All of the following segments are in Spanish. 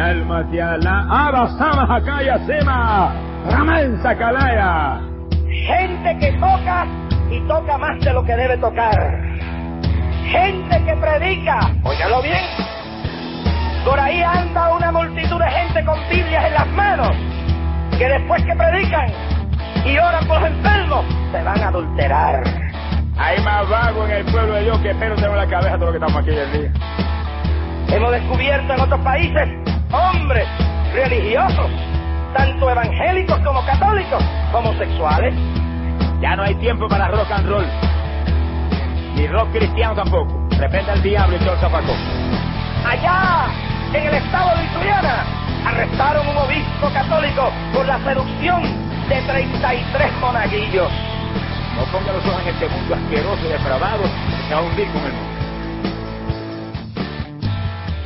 alma hacia la Abasama Hakaya Sema, Raman Sakalaya. Gente que toca y toca más de lo que debe tocar. Gente que predica, óyalo bien. Por ahí anda una multitud de gente con Biblias en las manos, que después que predican y oran por los enfermos, se van a adulterar. Hay más vago en el pueblo de Dios que pero tengo en la cabeza todo lo que estamos aquí el día. Hemos descubierto en otros países hombres religiosos, tanto evangélicos como católicos, homosexuales. Ya no hay tiempo para rock and roll. Ni rock cristiano tampoco. Repente al diablo y todo el zapacón. Allá, en el estado de Ituriana, arrestaron un obispo católico por la seducción de 33 monaguillos. No ponga los ojos en este mundo asqueroso y depravado, se va a hundir con el mundo.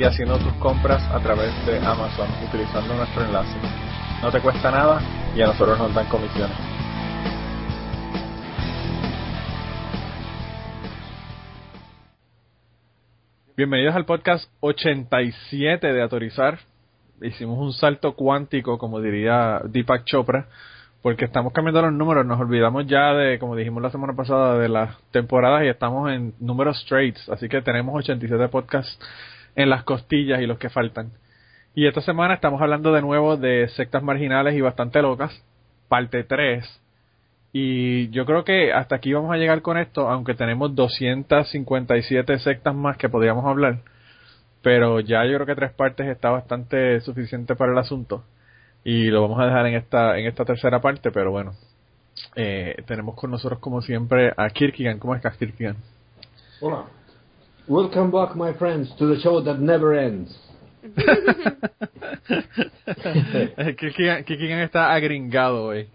y haciendo tus compras a través de Amazon utilizando nuestro enlace. No te cuesta nada y a nosotros nos dan comisiones. Bienvenidos al podcast 87 de Autorizar. Hicimos un salto cuántico, como diría Deepak Chopra, porque estamos cambiando los números. Nos olvidamos ya de, como dijimos la semana pasada, de las temporadas y estamos en números straights. Así que tenemos 87 podcasts en las costillas y los que faltan. Y esta semana estamos hablando de nuevo de sectas marginales y bastante locas, parte 3. Y yo creo que hasta aquí vamos a llegar con esto, aunque tenemos 257 sectas más que podríamos hablar. Pero ya yo creo que tres partes está bastante suficiente para el asunto. Y lo vamos a dejar en esta, en esta tercera parte, pero bueno. Eh, tenemos con nosotros como siempre a Kirkigan. ¿Cómo estás, Kirkigan? Hola. Welcome back, my friends, to the show that never ends. Kirkigan está agringado hoy.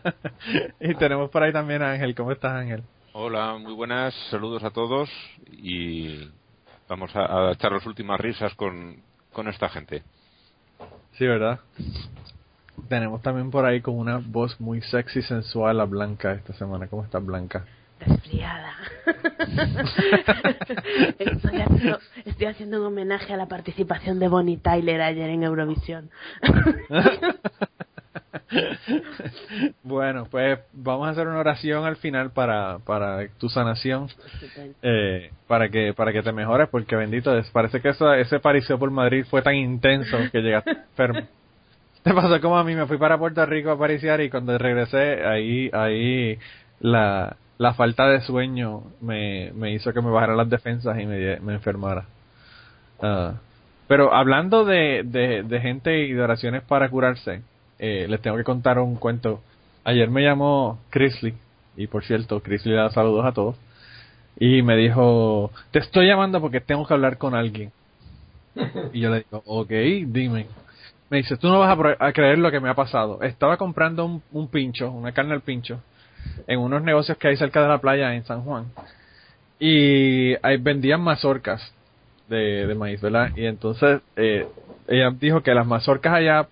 y tenemos por ahí también a Ángel. ¿Cómo estás, Ángel? Hola, muy buenas, saludos a todos y vamos a, a echar las últimas risas con, con esta gente. Sí, ¿verdad? Tenemos también por ahí con una voz muy sexy, sensual a Blanca esta semana. ¿Cómo está Blanca? Resfriada. estoy, haciendo, estoy haciendo un homenaje a la participación de Bonnie Tyler ayer en Eurovisión. bueno, pues vamos a hacer una oración al final para, para tu sanación, eh, para que para que te mejores, porque bendito, es, parece que eso, ese pariseo por Madrid fue tan intenso que llegaste enfermo. Te pasó como a mí, me fui para Puerto Rico a pariciar y cuando regresé, ahí ahí la, la falta de sueño me, me hizo que me bajara las defensas y me, me enfermara. Ah, pero hablando de, de, gente y de oraciones para curarse, eh, les tengo que contar un cuento. Ayer me llamó Chrisley, y por cierto, Chrisley le da saludos a todos, y me dijo, te estoy llamando porque tengo que hablar con alguien. Y yo le digo, ok, dime. Me dice, tú no vas a, creer lo que me ha pasado. Estaba comprando un pincho, una carne al pincho, en unos negocios que hay cerca de la playa en San Juan. Y ahí vendían mazorcas de, maíz, ¿verdad? Y entonces eh, ella dijo que las mazorcas allá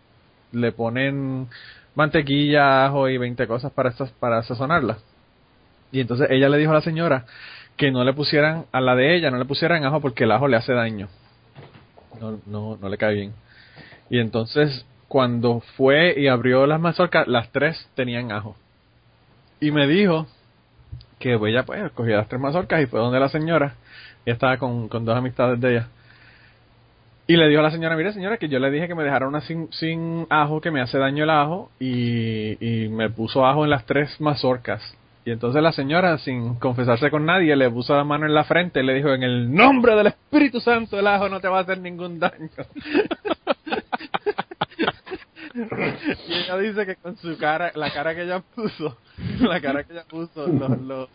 le ponen mantequilla, ajo y 20 cosas para, estas, para sazonarlas. Y entonces ella le dijo a la señora que no le pusieran, a la de ella, no le pusieran ajo porque el ajo le hace daño. No, no le cae bien. Y entonces cuando fue y abrió las mazorcas, las tres tenían ajo. Y me dijo que ella pues cogió las tres mazorcas y fue donde la señora, y estaba con, dos amistades de ella. Y le dijo a la señora, mire señora, que yo le dije que me dejara una sin, sin ajo, que me hace daño el ajo, y, y me puso ajo en las tres mazorcas. Y entonces la señora, sin confesarse con nadie, le puso la mano en la frente y le dijo, en el nombre del Espíritu Santo, el ajo no te va a hacer ningún daño. y ella dice que con su cara, la cara que ella puso, la cara que ella puso, los, los,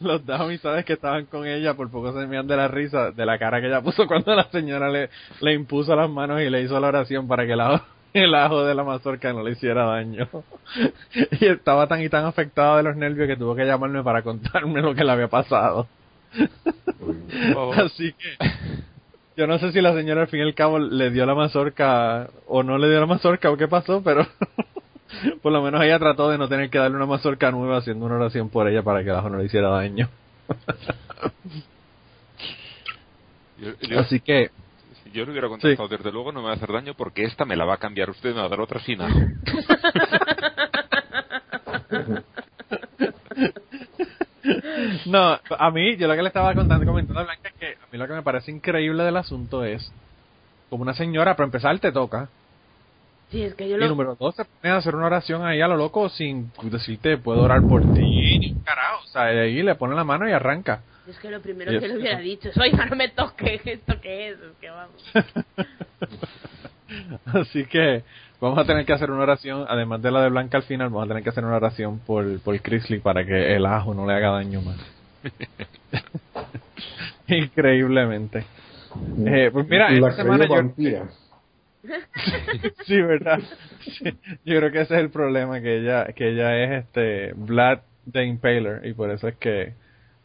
los que estaban con ella por poco se mean de la risa de la cara que ella puso cuando la señora le, le impuso las manos y le hizo la oración para que el ajo, el ajo de la mazorca no le hiciera daño. Y estaba tan y tan afectado de los nervios que tuvo que llamarme para contarme lo que le había pasado. Así que yo no sé si la señora al fin y al cabo le dio la mazorca o no le dio la mazorca o qué pasó, pero por lo menos ella trató de no tener que darle una mazorca nueva haciendo una oración por ella para que el ajo no le hiciera daño. Yo, yo- Así que si yo le hubiera contestado, desde luego no me va a hacer daño porque esta me la va a cambiar usted y me va a dar otra sin ajo. No, a mí, yo lo que le estaba contando, comentando a Blanca es que a mí lo que me parece increíble del asunto es, como una señora, para empezar, te toca, Sí, es que yo y lo... número dos, se pone a hacer una oración ahí a lo loco sin decirte, puedo orar por ti, ni un carajo, o sea, de ahí le pone la mano y arranca. Es que lo primero que le hubiera dicho es, oiga, no me toques, ¿esto qué es? Es que vamos. Así que vamos a tener que hacer una oración, además de la de Blanca al final, vamos a tener que hacer una oración por, por Chrisley para que el ajo no le haga daño más. Increíblemente. Eh, pues mira, la esta semana yo, sí, verdad. Sí, yo creo que ese es el problema que ella que ella es este Vlad the Impaler y por eso es que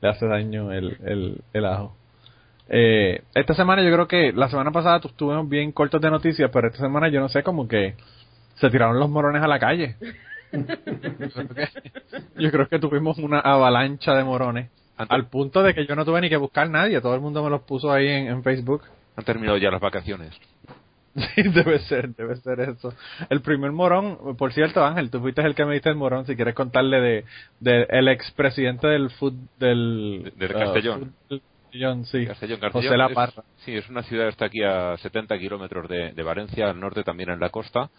le hace daño el, el, el ajo. Eh, esta semana yo creo que la semana pasada tu- estuvimos bien cortos de noticias, pero esta semana yo no sé como que se tiraron los morones a la calle. yo, creo que, tuvimos una avalancha de morones al punto de que yo no tuve ni que buscar nadie, todo el mundo me los puso ahí en, en Facebook. han terminado ya las vacaciones. Sí, debe ser, debe ser eso. El primer morón, por cierto, Ángel, tú fuiste el que me diste el morón, si quieres contarle de, de el expresidente del fut, del... De- del uh, Castellón. fut- Castellón, sí. Castellón, Castellón José La es- Parra. sí, es una ciudad, está aquí a 70 kilómetros de, de Valencia, al norte también en la costa,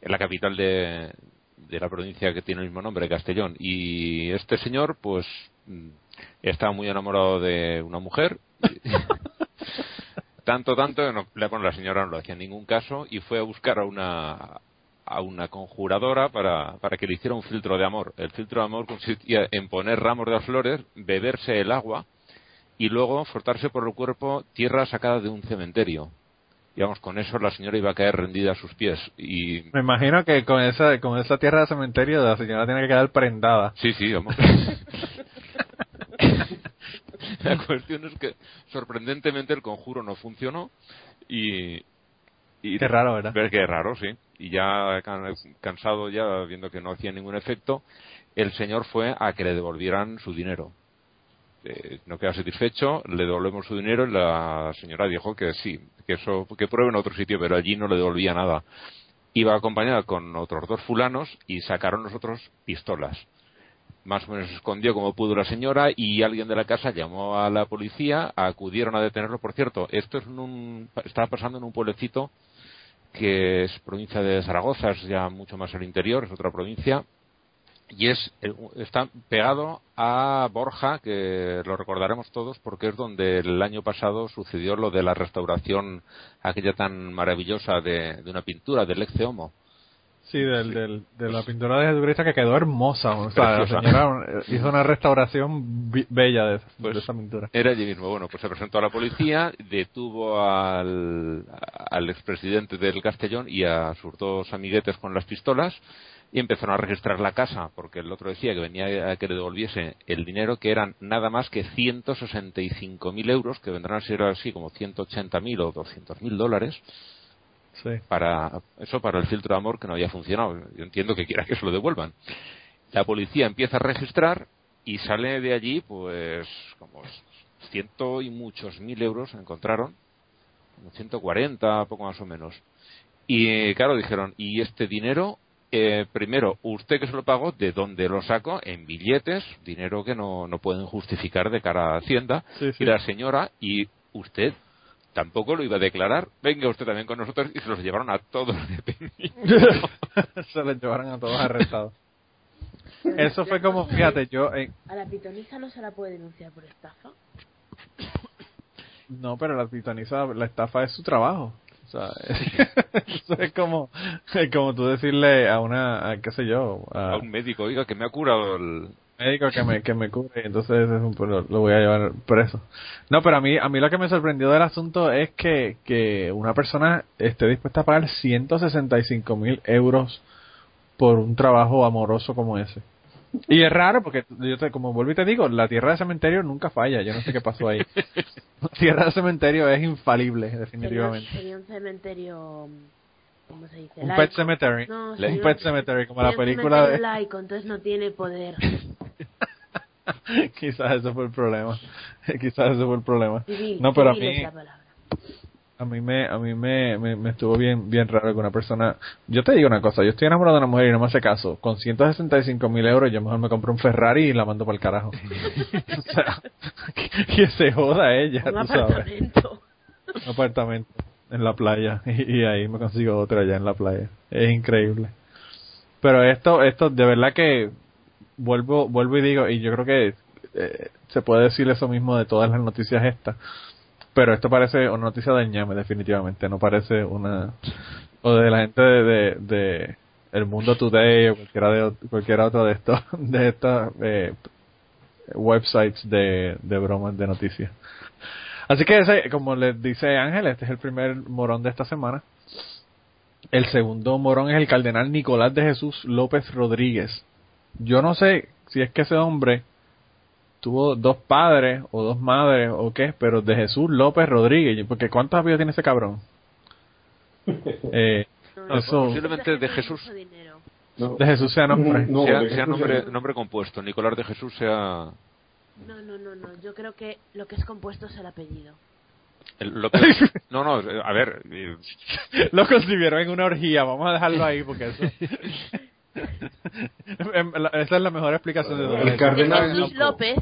en la capital de, de la provincia que tiene el mismo nombre, Castellón. Y este señor, pues, mm, estaba muy enamorado de una mujer. tanto, tanto, que no, la, bueno, la señora no le hacía ningún caso y fue a buscar a una a una conjuradora para, para que le hiciera un filtro de amor. El filtro de amor consistía en poner ramos de flores, beberse el agua y luego frotarse por el cuerpo tierra sacada de un cementerio. Y vamos, con eso la señora iba a caer rendida a sus pies. Y Me imagino que con esa, con esa tierra de cementerio la señora tiene que quedar prendada. sí, sí, vamos. la cuestión es que sorprendentemente el conjuro no funcionó y... y Qué raro, ¿verdad? Ver qué raro, sí. Y ya can- cansado, ya viendo que no hacía ningún efecto, el señor fue a que le devolvieran su dinero. Eh, no queda satisfecho, le devolvemos su dinero y la señora dijo que sí, que eso, que pruebe en otro sitio, pero allí no le devolvía nada. Iba acompañada con otros dos fulanos y sacaron los otros pistolas. Más o menos escondió como pudo la señora y alguien de la casa llamó a la policía, acudieron a detenerlo. Por cierto, esto es un, estaba pasando en un pueblecito que es provincia de Zaragoza, es ya mucho más al interior, es otra provincia, y es eh, está pegado a Borja, que lo recordaremos todos porque es donde el año pasado sucedió lo de la restauración aquella tan maravillosa de, de una pintura del Lecce Homo. Sí, del, del, de la pintura de Jesucristo que quedó hermosa. O sea, la Preciosa. señora eh, hizo una restauración bella de, Pues- de esa pintura. Era allí mismo. Bueno, pues se presentó a la policía, detuvo al, al expresidente del Castellón y a sus dos amiguetes con las pistolas y empezaron a registrar la casa porque el otro decía que venía a que le devolviese el dinero que eran nada más que 165.000 euros, que vendrán a ser así como 180.000 o 200.000 dólares Sí. para eso para el filtro de amor que no había funcionado. Yo entiendo que quiera que se lo devuelvan. La policía empieza a registrar y sale de allí, pues, como ciento y muchos mil euros encontraron, como 140, poco más o menos. Y eh, claro, dijeron, ¿y este dinero? Eh, primero, usted que se lo pagó, ¿de dónde lo sacó? En billetes, dinero que no, no pueden justificar de cara a Hacienda. Sí, sí. Y la señora, ¿y usted? Tampoco lo iba a declarar. Venga usted también con nosotros y se los llevaron a todos detenidos. Se los llevaron a todos arrestados. Eso fue como, fíjate, yo... eh, ¿A la pitonisa no se la puede denunciar por estafa? no, pero la pitoniza, la estafa es su trabajo. Eso es como, es como tú decirle a una, a, qué sé yo, a, a un médico, oiga, que me ha curado el, médico que me, que me cubre, entonces es un, lo, lo voy a llevar preso. No, pero a mí, a mí lo que me sorprendió del asunto es que, que una persona esté dispuesta a pagar 165 mil euros por un trabajo amoroso como ese. Y es raro porque, yo te, como vuelvo y te digo, la tierra de cementerio nunca falla. Yo no sé qué pasó ahí. La tierra de cementerio es infalible, definitivamente. sería un cementerio. ¿Cómo se dice? Un Laico. pet cemetery. No, un pet cemetery, como la película de... laico, entonces no tiene poder. Quizás ese fue el problema. Quizás ese fue el problema. Civil, No, pero a mí. A mí me, a mí me, me, me estuvo bien, bien raro que una persona, yo te digo una cosa, yo estoy enamorado de una mujer y no me hace caso, con 165 mil euros yo mejor me compro un Ferrari y la mando para el carajo. o sea, que, que se joda ella, Un tú sabes. apartamento. Un apartamento en la playa y, y ahí me consigo otro allá en la playa. Es increíble. Pero esto, esto de verdad que vuelvo, vuelvo y digo, y yo creo que eh, se puede decir eso mismo de todas las noticias estas. Pero esto parece una noticia del ñame, definitivamente. No parece una. O de la gente de, de, de El Mundo Today o cualquiera, de, cualquiera otro de estos, de estas eh, websites de, de bromas de noticias. Así que ese, como les dice Ángel, este es el primer morón de esta semana. El segundo morón es el cardenal Nicolás de Jesús López Rodríguez. Yo no sé si es que ese hombre tuvo dos padres o dos madres o qué, pero de Jesús López Rodríguez, porque ¿cuántos apellidos tiene ese cabrón? Eh, No, No, Eso- posiblemente de Jesús. No. de Jesús sea nombre. No, sea, sea nombre, nombre compuesto. Nicolás de Jesús sea. No, no, no, no. Yo creo que lo que es compuesto es el apellido. el- lo que- no, no, a ver. eh, Lo concibieron en una orgía, vamos a dejarlo ahí porque eso... Em, Esa es la mejor explicación de todo El cardenal Nico. López.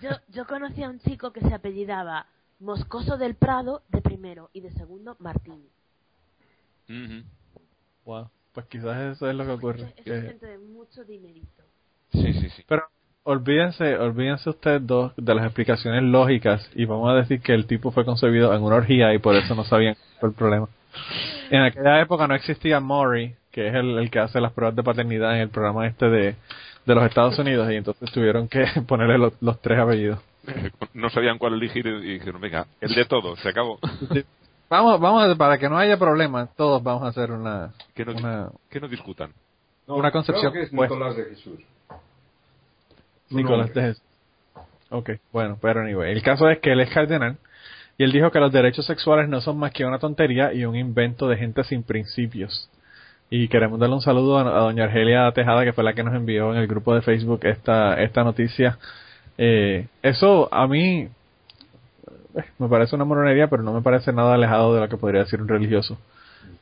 Yo, yo conocí a un chico que se apellidaba Moscoso del Prado de primero y de segundo Martín. Wow, Pues quizás eso es lo que ocurre. Es que- gente de mucho dinerito. Sí, sí, sí. Pero olvídense, olvídense ustedes dos de las explicaciones lógicas y vamos a decir que el tipo fue concebido en una orgía y por eso no sabían cuál fue el problema. En aquella época no existía Maury, que es el, el que hace las pruebas de paternidad en el programa este de, de los Estados Unidos y entonces tuvieron que ponerle los, los tres apellidos. No sabían cuál elegir y dijeron, venga, el de todo, se acabó. Vamos, vamos a, para que no haya problema, todos vamos a hacer una, Que no, una que no discutan. No, Una concepción creo que es opuesta. Nicolás de Jesús. Nicolás de Jesús. Ok, bueno, pero anyway, el caso es que él es cardenal y él dijo que los derechos sexuales no son más que una tontería y un invento de gente sin principios. Y queremos darle un saludo a, doña Argelia Tejada, que fue la que nos envió en el grupo de Facebook esta, esta noticia. Eh, eso a mí eh, me parece una moronería, pero no me parece nada alejado de lo que podría decir un religioso.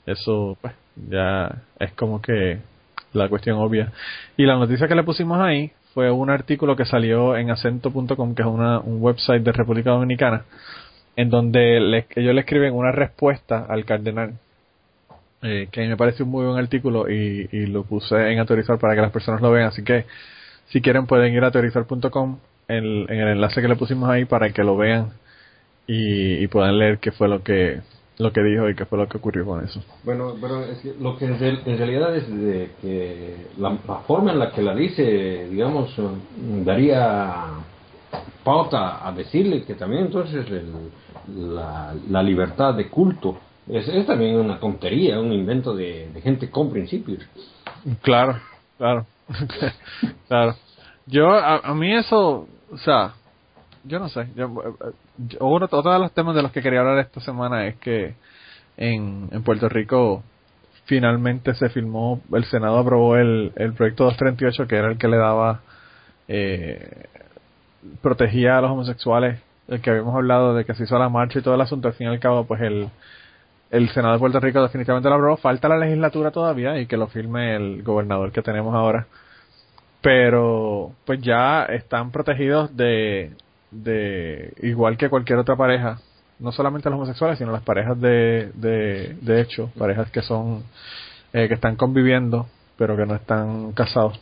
Eso, pues, ya es como que la cuestión obvia. Y la noticia que le pusimos ahí fue un artículo que salió en acento.com, que es una, un website de República Dominicana, en donde ellos le escriben una respuesta al cardenal, eh, que a mí me pareció un muy buen artículo y, y lo puse en autorizar para que las personas lo vean. Así que, si quieren, pueden ir a autorizar.com en, en el enlace que le pusimos ahí para que lo vean y, y puedan leer qué fue lo que lo que dijo y qué fue lo que ocurrió con eso. Bueno, pero es que lo que en, real- en realidad es de que la, la forma en la que la dice, digamos, daría pauta a decirle que también entonces el- la, la libertad de culto es, también una tontería, un invento de, gente con principios. Claro, claro, claro. Yo, a, a mí eso, o sea, yo no sé. Yo, otro de los temas de los que quería hablar esta semana es que en, en Puerto Rico finalmente se filmó, el Senado aprobó el, el proyecto 238 que era el que le daba, eh, protegía a los homosexuales, el que habíamos hablado de que se hizo la marcha y todo el asunto, al fin y al cabo, pues el, el Senado de Puerto Rico definitivamente lo aprobó. Falta la legislatura todavía y que lo firme el gobernador que tenemos ahora. Pero pues ya están protegidos de, de igual que cualquier otra pareja, no solamente los homosexuales, sino las parejas de, de, de hecho, parejas que son eh, que están conviviendo pero que no están casados.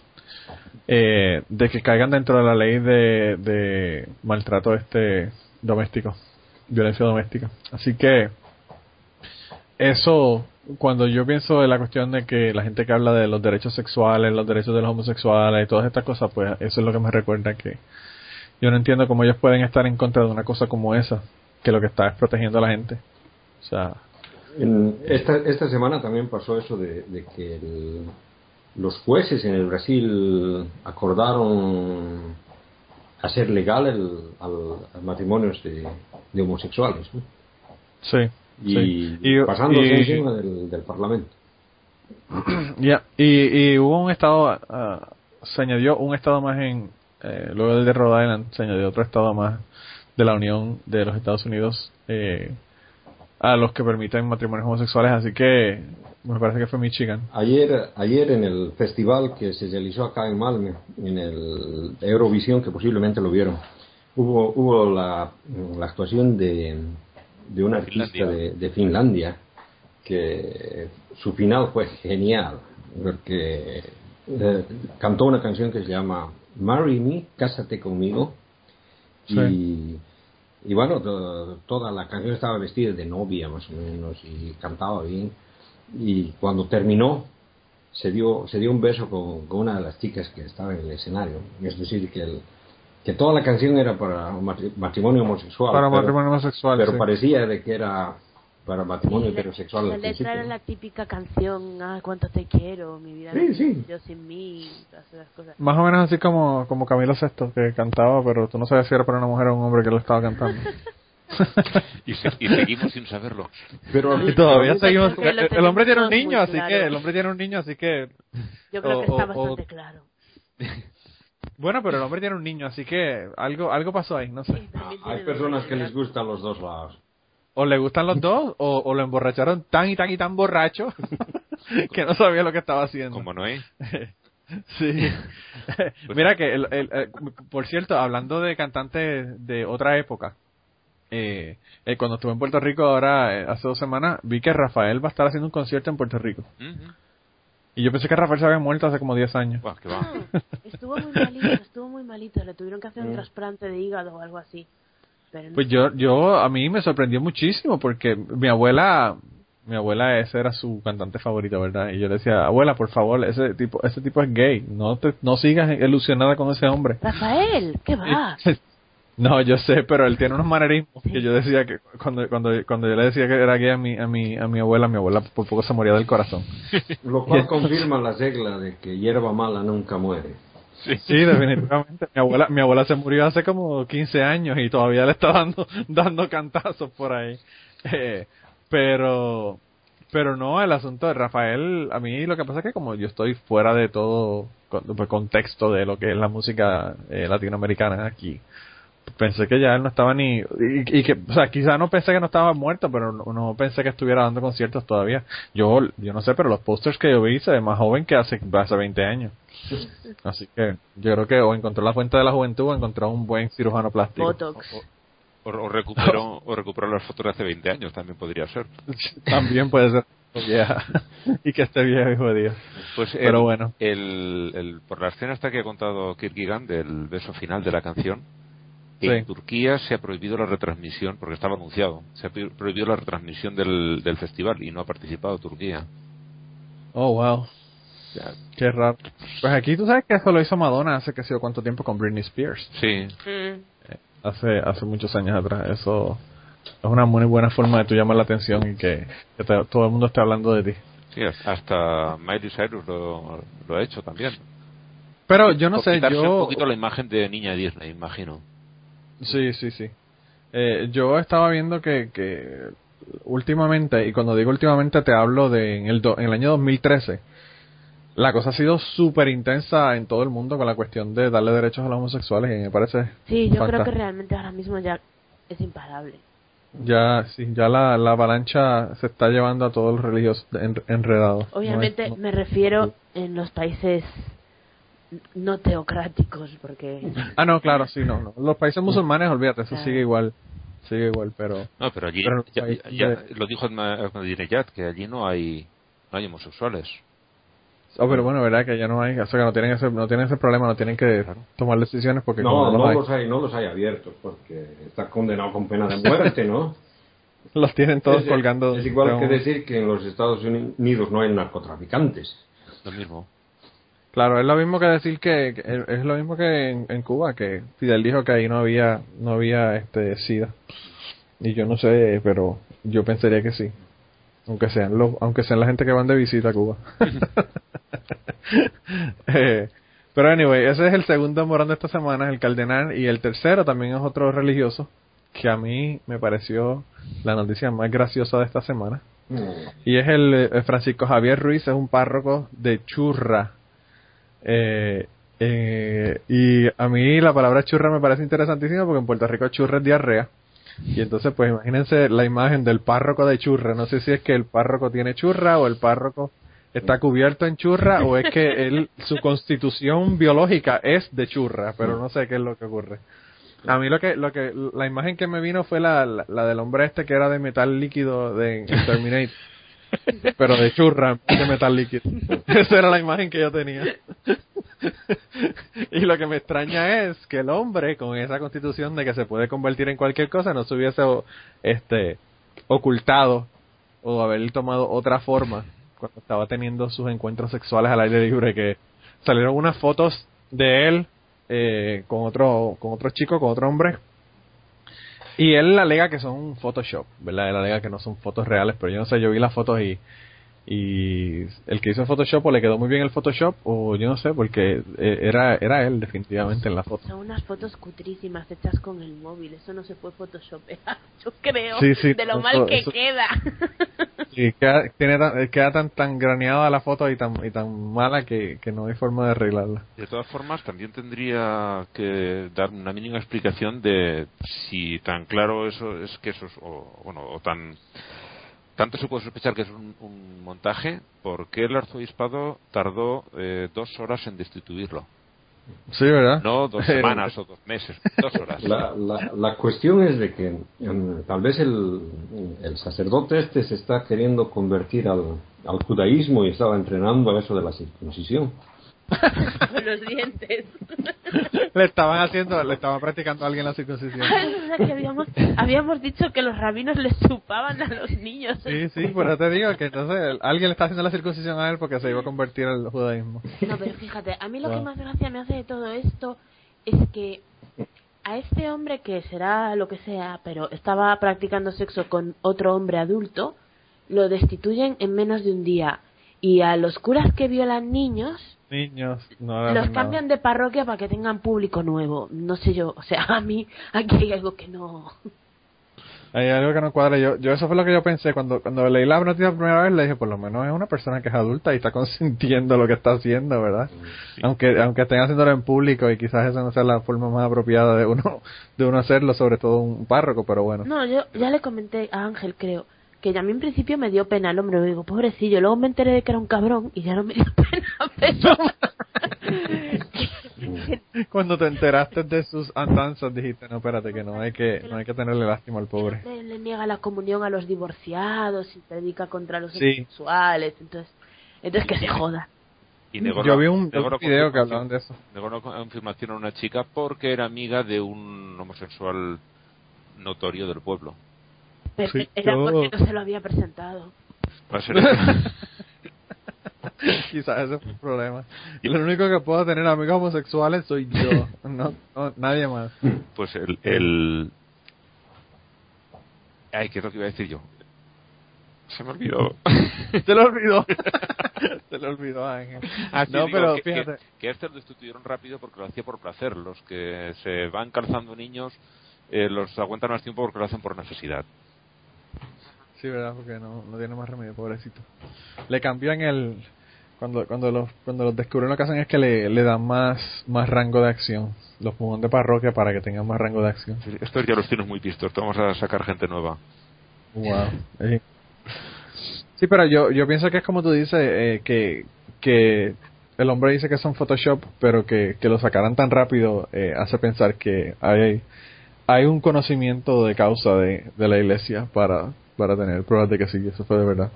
Eh, de que caigan dentro de la ley de, de maltrato este doméstico, violencia doméstica. Así que eso cuando yo pienso en la cuestión de que la gente que habla de los derechos sexuales, los derechos de los homosexuales y todas estas cosas, pues eso es lo que me recuerda que yo no entiendo cómo ellos pueden estar en contra de una cosa como esa, que lo que está es protegiendo a la gente. O sea, En esta, esta semana también pasó eso de, de que el- los jueces en el Brasil acordaron hacer legal el, al, al matrimonios de, de homosexuales ¿no? sí. Y, sí. pasándose y- encima del, del Parlamento. Ya, y, y hubo un estado, ah, se añadió un estado más en, eh, luego del de Rhode Island, se añadió otro estado más de la Unión de los Estados Unidos eh, a los que permiten matrimonios homosexuales, así que me parece que fue Michigan. Ayer, ayer en el festival que se realizó acá en Malmö, en el Eurovisión, que posiblemente lo vieron, hubo, hubo la, la actuación de, de un artista Finlandia. de, de Finlandia, que su final fue genial, porque eh, cantó una canción que se llama Marry Me, Cásate conmigo, y, y bueno, to- toda la canción estaba vestida de novia más o menos y cantaba bien. Y cuando terminó, se dio, se dio un beso con, con una de las chicas que estaba en el escenario. Es decir, que, el, que toda la canción era para matrimonio homosexual. Para pero, matrimonio homosexual, pero sí. parecía de que era para matrimonio Sí, la- heterosexual La al letra era la típica canción, ah, cuánto te quiero, mi vida Sí, sí. yo sin mí, todas esas cosas. Más o menos así como, como Camilo Sesto, que cantaba, pero tú no sabes si era para una mujer o un hombre que lo estaba cantando. Y, se- y seguimos sin saberlo. Pero y todavía seguimos. El, el hombre tiene un niño, así claro. que el hombre tiene un niño, así que Yo creo o- que está o- bastante o- claro. bueno, pero el hombre tiene un niño, así que algo algo pasó ahí, no sé. Hay personas que les gustan los dos lados. O le gustan los dos, o, o lo emborracharon tan y tan y tan borracho que no sabía lo que estaba haciendo. Como Noé. Sí. Mira que, el, el- el- por cierto, hablando de cantantes de otra época, eh, eh, cuando estuve en Puerto Rico ahora, eh, hace dos semanas, vi que Rafael va a estar haciendo un concierto en Puerto Rico. Y yo pensé que Rafael se había muerto hace como 10 años. Que va. No, estuvo muy malito, estuvo muy malito. Le tuvieron que hacer un trasplante de hígado o algo así. Pero no- Pues yo, yo, a mí me sorprendió muchísimo porque mi abuela, mi abuela ese era su cantante favorito, ¿verdad? Y yo le decía, abuela, por favor, ese tipo, ese tipo es gay, no te, no sigas ilusionada con ese hombre. Rafael, ¿qué va? No, yo sé, pero él tiene unos manerismos que yo decía que cuando cuando cuando yo le decía que era gay a mi a mi a mi abuela, mi abuela por poco se moría del corazón. Lo cual confirma la regla de que hierba mala nunca muere. Sí, definitivamente. Mi abuela mi abuela se murió hace como 15 años y todavía le está dando dando cantazos por ahí. Eh, pero pero no, el asunto de Rafael, a mí lo que pasa es que como yo estoy fuera de todo pues, contexto de lo que es la música eh, latinoamericana aquí, pensé que ya él no estaba ni y, y que o sea quizá no pensé que no estaba muerto pero no, no pensé que estuviera dando conciertos todavía yo yo no sé pero los posters que yo vi se ve más joven que hace hace 20 años así que yo creo que o encontró la fuente de la juventud o encontró un buen cirujano plástico Botox. O, o recuperó, o recuperó las fotos de hace 20 años, también podría ser. también puede ser y que esté viejo hijo de Dios Pues Pero bueno. el, el- por la escena esta que ha contado Kierkegaard del beso final de la canción, Sí. en Turquía se ha prohibido la retransmisión, porque estaba anunciado, se ha prohibido la retransmisión del, del festival y no ha participado Turquía. oh wow Ya, qué raro pues aquí tú sabes que eso lo hizo Madonna hace que sé yo cuánto tiempo con Britney Spears Sí, Mm. hace hace muchos años atrás. Eso es una muy buena forma de tú llamar la atención y que, que te- todo el mundo esté hablando de ti. sí, hasta Miley Cyrus lo, lo ha hecho también. Pero yo no Por sé, yo... un poquito la imagen de niña Disney, imagino. Sí, sí, sí. Eh, yo estaba viendo que, que últimamente, y cuando digo últimamente te hablo de en el, do- en el año 2013, la cosa ha sido súper intensa en todo el mundo con la cuestión de darle derechos a los homosexuales y me parece Sí, yo creo que realmente ahora mismo ya es imparable. ya sí ya la, la avalancha se está llevando a todos los religiosos en- enredados No Obviamente no- me refiero en los países no teocráticos, porque Ah, no, claro, sí, no, no. Los países musulmanes, olvídate, eso Claro. sigue igual. Sigue igual, pero. No, pero allí, Pero ya, lo dijo Ahmadinejad, que allí no hay, no hay homosexuales. Oh, pero bueno, verdad que ya no hay. O sea, que no tienen ese, no tienen ese problema, no tienen que tomar decisiones porque. como No, los no hay. los hay, no los hay abiertos porque está condenado con pena de muerte, ¿no? Los tienen todos Es- colgando. Es igual que un- decir que en los Estados Unidos no hay narcotraficantes. Lo mismo. Claro, es lo mismo que decir que, que- es lo mismo que en, en Cuba, que Fidel dijo que ahí no había, no había este SIDA. Y yo no sé, pero yo pensaría que sí. Aunque sean los, aunque sean la gente que van de visita a Cuba. Eh, pero anyway, ese es el segundo morón de esta semana, el cardenal, y el tercero también es otro religioso, que a mí me pareció la noticia más graciosa de esta semana. Y es el eh, Francisco Javier Ruiz, es un párroco de Churra. Eh, eh, y a mí la palabra churra me parece interesantísima porque en Puerto Rico churra es diarrea. Y entonces, pues imagínense la imagen del párroco de churra. No sé si es que el párroco tiene churra o el párroco está cubierto en churra o es que él, su constitución biológica es de churra, pero no sé qué es lo que ocurre. A mí lo que, lo que, la imagen que me vino fue la, la, la del hombre este que era de metal líquido de Terminator. Pero de churra, de metal líquido. Esa era la imagen que yo tenía. y lo que me extraña es que el hombre, con esa constitución de que se puede convertir en cualquier cosa, no se hubiese este, ocultado o haber tomado otra forma cuando estaba teniendo sus encuentros sexuales al aire libre, que salieron unas fotos de él eh, con otro con otro chico, con otro hombre. Y él alega que son Photoshop, ¿verdad? Él alega que no son fotos reales, pero yo no sé, yo vi las fotos y y el que hizo Photoshop o le quedó muy bien el Photoshop o yo no sé, porque eh, era era él definitivamente en la foto. Son unas fotos cutrísimas hechas con el móvil. Eso no se puede photoshopear. Yo creo. Sí, sí, de lo eso- mal que eso- queda. Y queda, tiene tan, queda tan, tan graneada la foto y tan, y tan mala que, que no hay forma de arreglarla. De todas formas, también tendría que dar una mínima explicación de si tan claro eso es que eso es, o, bueno, o tan tanto se puede sospechar que es un, un montaje, ¿por qué el arzobispado tardó eh, dos horas en destituirlo? Sí, ¿verdad? No dos semanas o dos meses, dos horas. La, la, la cuestión es de que em, tal vez el, el sacerdote este se está queriendo convertir al, al judaísmo y estaba entrenando a eso de la circuncisión. con los dientes. Le estaban haciendo, le estaban practicando a alguien la circuncisión. Que habíamos, habíamos dicho que los rabinos les chupaban a los niños. Sí, sí, por eso te digo que entonces alguien le está haciendo la circuncisión a él porque se iba a convertir al judaísmo. No, pero fíjate, a mí lo que más gracia me hace de todo esto es que a este hombre que será lo que sea, pero estaba practicando sexo con otro hombre adulto, lo destituyen en menos de un día. Y a los curas que violan niños, Niños, no los cambian de parroquia para que tengan público nuevo. No sé yo, o sea, a mí aquí hay algo que no... Hay algo que no cuadra. Yo, yo eso fue lo que yo pensé cuando cuando leí la noticia por primera vez. Le dije, por lo menos es una persona que es adulta y está consintiendo lo que está haciendo, ¿verdad? Aunque aunque estén haciéndolo en público y quizás esa no sea la forma más apropiada de uno de uno hacerlo, sobre todo un párroco, pero bueno. No, yo ya le comenté a Ángel, creo, que a mí en principio me dio pena el hombre. Me digo, pobrecillo. Luego me enteré de que era un cabrón y ya no me dio pena. Pero... Cuando te enteraste de sus andanzas dijiste, no, espérate, que no hay que no hay que tenerle lástima al pobre. Le, le niega la comunión a los divorciados y predica contra los Sí. homosexuales. Entonces, entonces que se joda. Y negó Yo vi un, negó la un video que hablaban de eso. negó la confirmación a una chica porque era amiga de un homosexual notorio del pueblo. Pero Sí, era yo- porque no se lo había presentado. Va a ser eso. Quizás ese fue el problema. Y lo único que puedo tener amigos homosexuales soy yo, no, no nadie más. pues el, el... Ay, ¿qué es lo que iba a decir yo? Se me olvidó. Se lo olvidó. Se lo olvidó Ángel. Ah, sí, no, digo pero que, que- fíjate. Que, a este lo destituyeron rápido porque lo hacía por placer. Los que se van calzando niños eh, los aguantan más tiempo porque lo hacen por necesidad. Sí, verdad, porque no, no tiene más remedio, pobrecito. Le cambian el cuando cuando los cuando los descubren lo que hacen es que le, le dan más más rango de acción. Los pongan de parroquia para que tengan más rango de acción. Estos ya los tienes muy vistos. Vamos a sacar gente nueva. Wow. Eh, Sí, pero yo yo pienso que es como tú dices eh, que que el hombre dice que son Photoshop, pero que, que lo sacaran tan rápido eh, hace pensar que hay hay un conocimiento de causa de, de la iglesia para para tener pruebas de que sí, eso fue de verdad.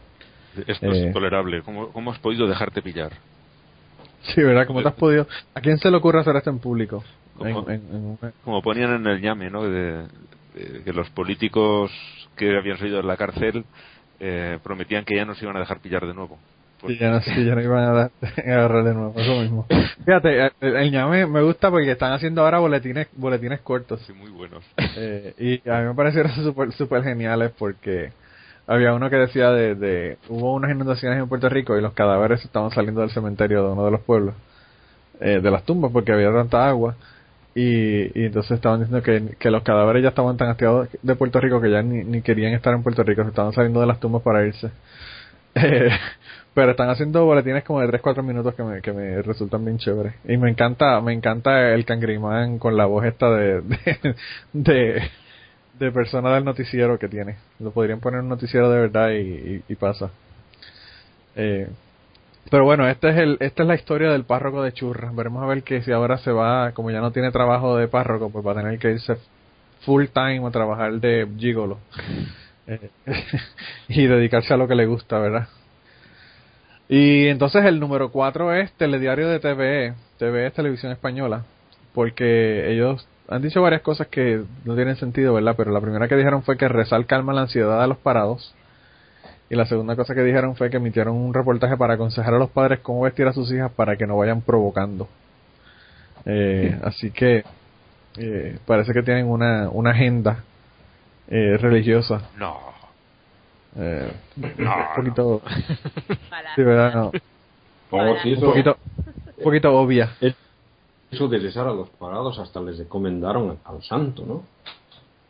Esto Eh. es intolerable. ¿Cómo, ¿Cómo has podido dejarte pillar? Sí, ¿verdad? ¿Cómo te has podido? ¿A quién se le ocurre hacer esto en público? ¿Cómo? En- en- en un- Como ponían en el llame, ¿no? De, de que los políticos que habían salido de la cárcel eh, prometían que ya no se iban a dejar pillar de nuevo. Sí, ya no, sí, ya no iban a, dar, a agarrar de nuevo, eso mismo. Fíjate, el, el ñame me gusta porque están haciendo ahora boletines boletines cortos. Sí, muy buenos. Eh, y a mí me parecieron súper super geniales porque había uno que decía de, de... Hubo unas inundaciones en Puerto Rico y los cadáveres estaban saliendo del cementerio de uno de los pueblos, eh, de las tumbas, porque había tanta agua. Y, y entonces estaban diciendo que, que los cadáveres ya estaban tan hastiados de Puerto Rico que ya ni, ni querían estar en Puerto Rico, se estaban saliendo de las tumbas para irse. Eh, pero están haciendo boletines como de 3-4 minutos que me, que me resultan bien chéveres. Y me encanta me encanta el cangrimán con la voz esta de, de, persona del noticiero que tiene. Lo podrían poner en un noticiero de verdad y, pasa. Eh, pero bueno, este es el, esta es la historia del párroco de Churras. Veremos a ver que si ahora se va, como ya no tiene trabajo de párroco, pues va a tener que irse full time a trabajar de gigolo. Eh, y dedicarse a lo que le gusta, ¿verdad? Y entonces el número 4 es Telediario de TVE. TVE es Televisión Española. Porque ellos han dicho varias cosas que no tienen sentido, ¿verdad? Pero la primera que dijeron fue que rezar calma la ansiedad a los parados. Y la segunda cosa que dijeron fue que emitieron un reportaje para aconsejar a los padres cómo vestir a sus hijas para que no vayan provocando. Eh, así que eh, parece que tienen una, una agenda eh, religiosa. No. Eh, No, un poquito, sí, ¿verdad? No, Oh, un poquito, un poquito obvia. eso de besar a los parados hasta les recomendaron al santo, ¿no?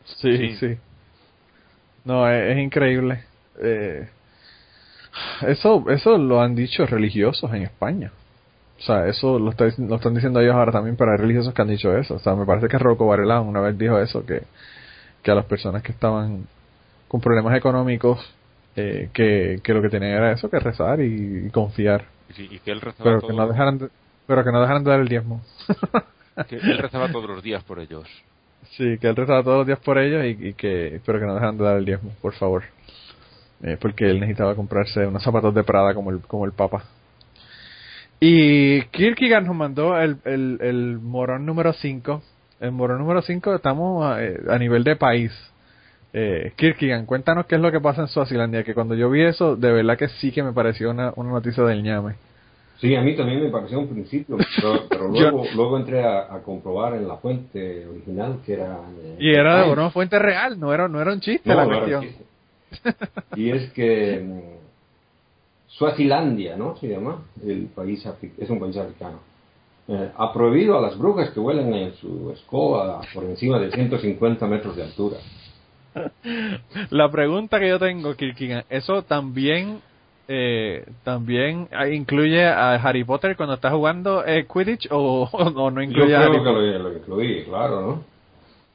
Sí, Sí. sí. No, es, es increíble. Eh, eso, eso lo han dicho religiosos en España. O sea, eso lo, está- lo están diciendo ellos ahora también, pero hay religiosos que han dicho eso. O sea, me parece que Rocco Varela una vez dijo eso, que, que a las personas que estaban con problemas económicos, eh, que, que lo que tenían era eso, que rezar y, y confiar. Y, sí, y que él rezaba Pero todo- que no dejaran de, pero que no dejaran de dar el diezmo. que él rezaba todos los días por ellos. Sí, que él rezaba todos los días por ellos y, y que, pero que no dejaran de dar el diezmo, por favor. Eh, porque él necesitaba comprarse unos zapatos de Prada como el, como el Papa. Y Kierkegaard nos mandó el, el, el morón número 5. El morón número 5 estamos a, eh, a nivel de país. Eh, Kierkegaard, cuéntanos qué es lo que pasa en Suazilandia, que cuando yo vi eso, de verdad que sí que me pareció una, una noticia del ñame. Sí, a mí también me pareció un principio, pero, pero luego, luego entré a, a comprobar en la fuente original que era... eh, Y era de una fuente real, no era, no era un chiste No, la no cuestión. Y es que mm, Suazilandia, ¿no? Se llama, el país es un país africano. Eh, ha prohibido a las brujas que vuelen en su escoba por encima de 150 metros de altura. La pregunta que yo tengo, Kirkigan, ¿eso también eh, también incluye a Harry Potter cuando está jugando eh, Quidditch o, o no Yo incluye a Harry creo que Potter? lo, lo incluí, claro, ¿no?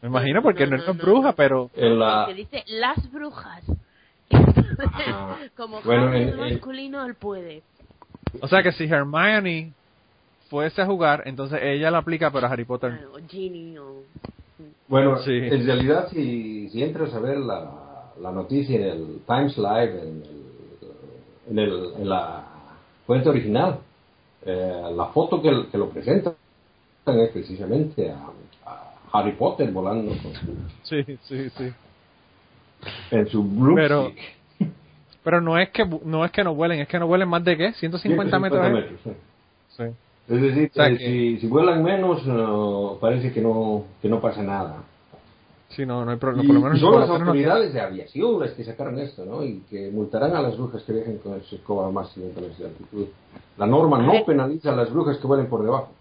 Me imagino porque no, es bruja, pero En la, Que dice las brujas. Ah, Como bueno, Harry en- es en- masculino, él puede. o sea que si Hermione fuese a jugar, entonces ella la aplica, pero Harry Potter Ah, O Ginny o... Bueno, Sí. en realidad si, si entras a ver la, la noticia en el Times Live, en, el, en, el- en la fuente original, eh, la foto que, que lo presentan es precisamente a, a Harry Potter volando con su- sí, sí, sí. en su broomstick. Pero- Pero no es que bu- no es que no vuelen, es que no vuelen más de qué, 150 metros. ¿eh? sí. Sí. Es decir, O sea que que- si, si vuelan menos, no, parece que no, que no pasa nada. Sí, no, no hay problema. Y, Por lo menos y son las no- autoridades de aviación las que sacaron esto, ¿no? Y que multarán a las brujas que viajen con su escoba más de 50 metros de altitud. La norma no penaliza a las brujas que vuelen por debajo.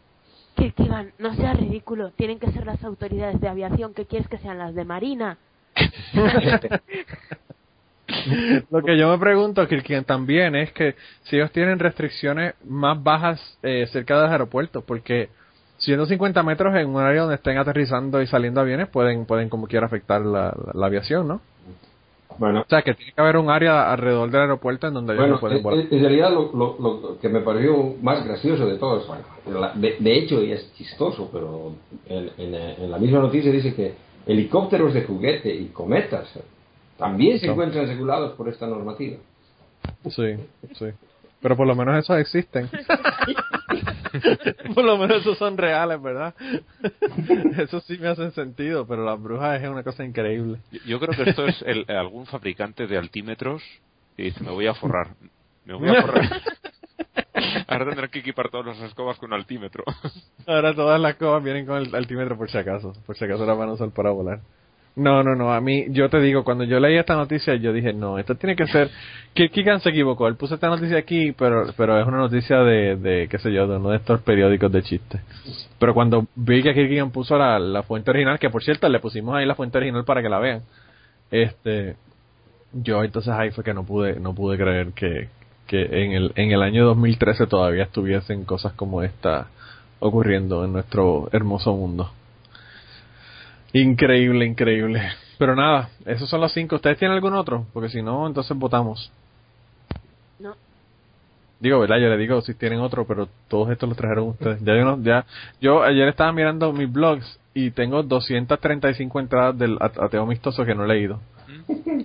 Kirkigan, no sea ridículo. Tienen que ser las autoridades de aviación. ¿Qué quieres que sean las de Marina? Lo que yo me pregunto, Kirkian, también es que si ellos tienen restricciones más bajas eh, cerca de los aeropuertos, porque 150 metros en un área donde estén aterrizando y saliendo aviones pueden pueden como quiera afectar la, la- la aviación, ¿no? Bueno, O sea, que tiene que haber un área alrededor del aeropuerto en donde ellos bueno no pueden en, volar. en realidad lo, lo- lo que me pareció más gracioso de todo es, bueno, de, de hecho y es chistoso, pero en, en, en la misma noticia dice que helicópteros de juguete y cometas también se No. encuentran regulados por esta normativa. Sí, sí. Pero por lo menos esos existen. Por lo menos esos son reales, ¿verdad? Eso sí me hacen sentido, pero las brujas es una cosa increíble. Yo- creo que esto es el- algún fabricante de altímetros que dice, me voy a forrar. Me voy a forrar. Ahora tendrán que equipar todas las escobas con altímetro. Ahora todas las cosas vienen con el altímetro por si acaso, por si acaso las van a usar para volar. No, no, no, a mí, yo te digo, cuando yo leí esta noticia, yo dije, no, esto tiene que ser, Kirkigan se equivocó, él puso esta noticia aquí, pero pero es una noticia de, de qué sé yo, de uno de estos periódicos de chistes. Pero cuando vi que Kirkigan puso la, la fuente original, que por cierto, le pusimos ahí la fuente original para que la vean, este, yo entonces ahí fue que no pude, no pude creer que, que en el, en el año 2013 todavía estuviesen cosas como esta ocurriendo en nuestro hermoso mundo. Increíble, increíble. Pero nada, esos son los cinco. ¿Ustedes tienen algún otro? Porque si no, entonces votamos. No. Digo, ¿verdad? Yo le digo si tienen otro, pero todos estos los trajeron ustedes. Ya yo, no- ya, yo ayer estaba mirando mis blogs y tengo 235 entradas del at- ateo amistoso que no he leído.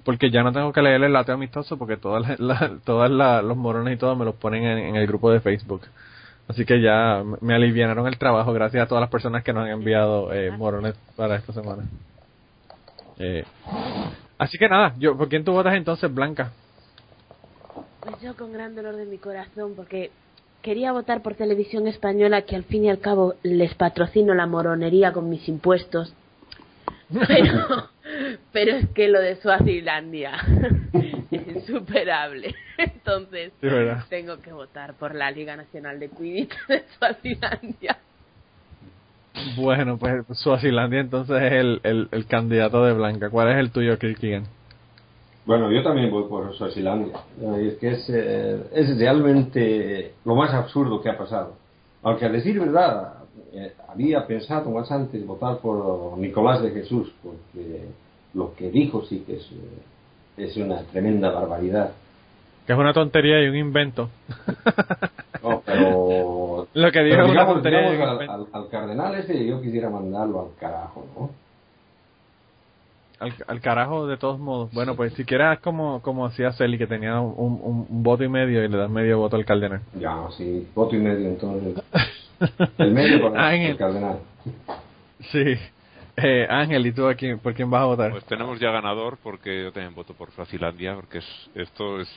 Porque ya no tengo que leer el ateo amistoso porque todas las, la- todas la- los morones y todo me los ponen en, en el grupo de Facebook. Así que ya me- alivianaron el trabajo gracias a todas las personas que nos han enviado eh, morones para esta semana. Eh, así que nada, yo, ¿por quién tú votas entonces, Blanca? Pues yo con gran dolor de mi corazón, porque quería votar por televisión española, que al fin y al cabo les patrocino la moronería con mis impuestos. Pero, pero es que lo de Suazilandia es insuperable. Entonces, tengo que votar por la Liga Nacional de Quidditch de Suazilandia. Bueno, pues Suazilandia entonces es el, el, el candidato de Blanca. ¿Cuál es el tuyo, Kirkigan? Bueno, yo también voy por Suazilandia. Es que es, eh, es realmente lo más absurdo que ha pasado. Aunque a decir verdad, eh, había pensado más antes votar por Nicolás de Jesús, porque lo que dijo sí que es, eh, es una tremenda barbaridad. Que es una tontería y un invento. No, pero Lo que dijo pero es una digamos, tontería y un digamos al, al- al cardenal ese yo quisiera mandarlo al carajo, ¿no? Al, al carajo, de todos modos. Bueno, pues si quieres, haz como, como hacía Celi, que tenía un, un, un voto y medio y le das medio voto al cardenal. Ya, sí, voto y medio entonces. El medio para Ángel. el cardenal. Sí. Eh, Ángel, ¿y tú aquí, por quién vas a votar? Pues tenemos ya ganador porque yo también voto por Suazilandia porque es, esto es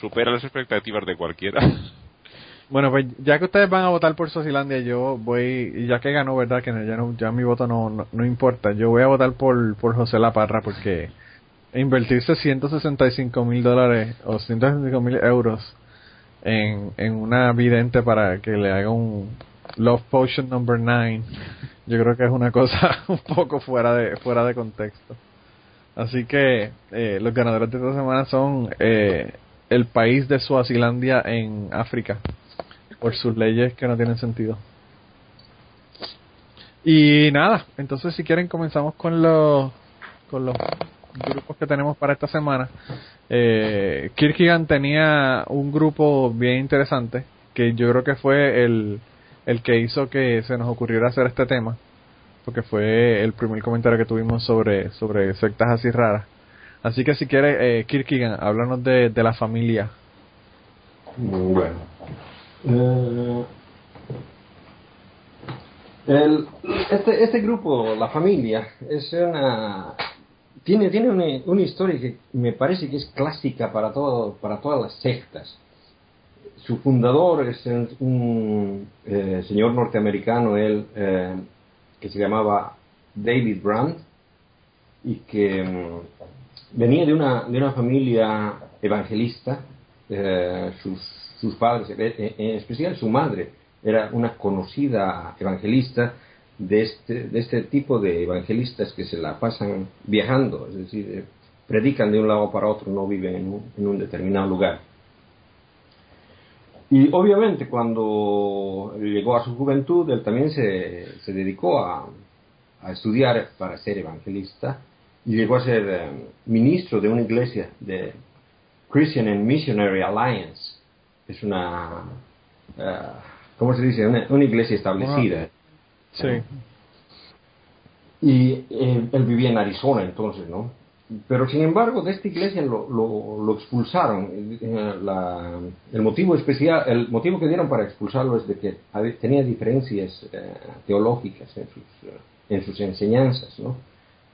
supera las expectativas de cualquiera. Bueno, pues ya que ustedes van a votar por Suazilandia, yo voy, ya que ganó, ¿verdad? Que ya, no, ya mi voto no, no, no importa. Yo voy a votar por, por José La Parra porque invertirse 165 mil dólares o 165 mil euros en, en una vidente para que le haga un Love Potion number 9, yo creo que es una cosa un poco fuera de, fuera de contexto. Así que eh, los ganadores de esta semana son eh, el país de Suazilandia en África por sus leyes que no tienen sentido. Y nada, entonces si quieren comenzamos con los con los grupos que tenemos para esta semana. Eh, Kierkegaard tenía un grupo bien interesante que yo creo que fue el, el que hizo que se nos ocurriera hacer este tema, porque fue el primer comentario que tuvimos sobre sobre sectas así raras. Así que si quiere, eh, Kierkegaard, háblanos de, de la familia. Bueno. Eh, el- este, este grupo, la familia, es una tiene tiene una, una historia que me parece que es clásica para todo para todas las sectas. Su fundador es un, eh, señor norteamericano, él eh, que se llamaba David Brandt y que mm, venía de una de una familia evangelista. sus sus padres, eh, en especial su madre, era una conocida evangelista de este, de este tipo de evangelistas que se la pasan viajando, es decir, eh, predican de un lado para otro, no viven en un, determinado lugar. Y obviamente cuando llegó a su juventud, él también se, se dedicó a, a estudiar para ser evangelista y llegó a ser eh, ministro de una iglesia de Christian and Missionary Alliance. Es una, eh, ¿cómo se dice? Una, una iglesia establecida. Sí. Y eh, él vivía en Arizona entonces, ¿no? pero sin embargo de esta iglesia lo, lo, lo expulsaron. Eh, la- el motivo especial, el motivo que dieron para expulsarlo es de que tenía diferencias eh, teológicas en sus, en sus enseñanzas, ¿no?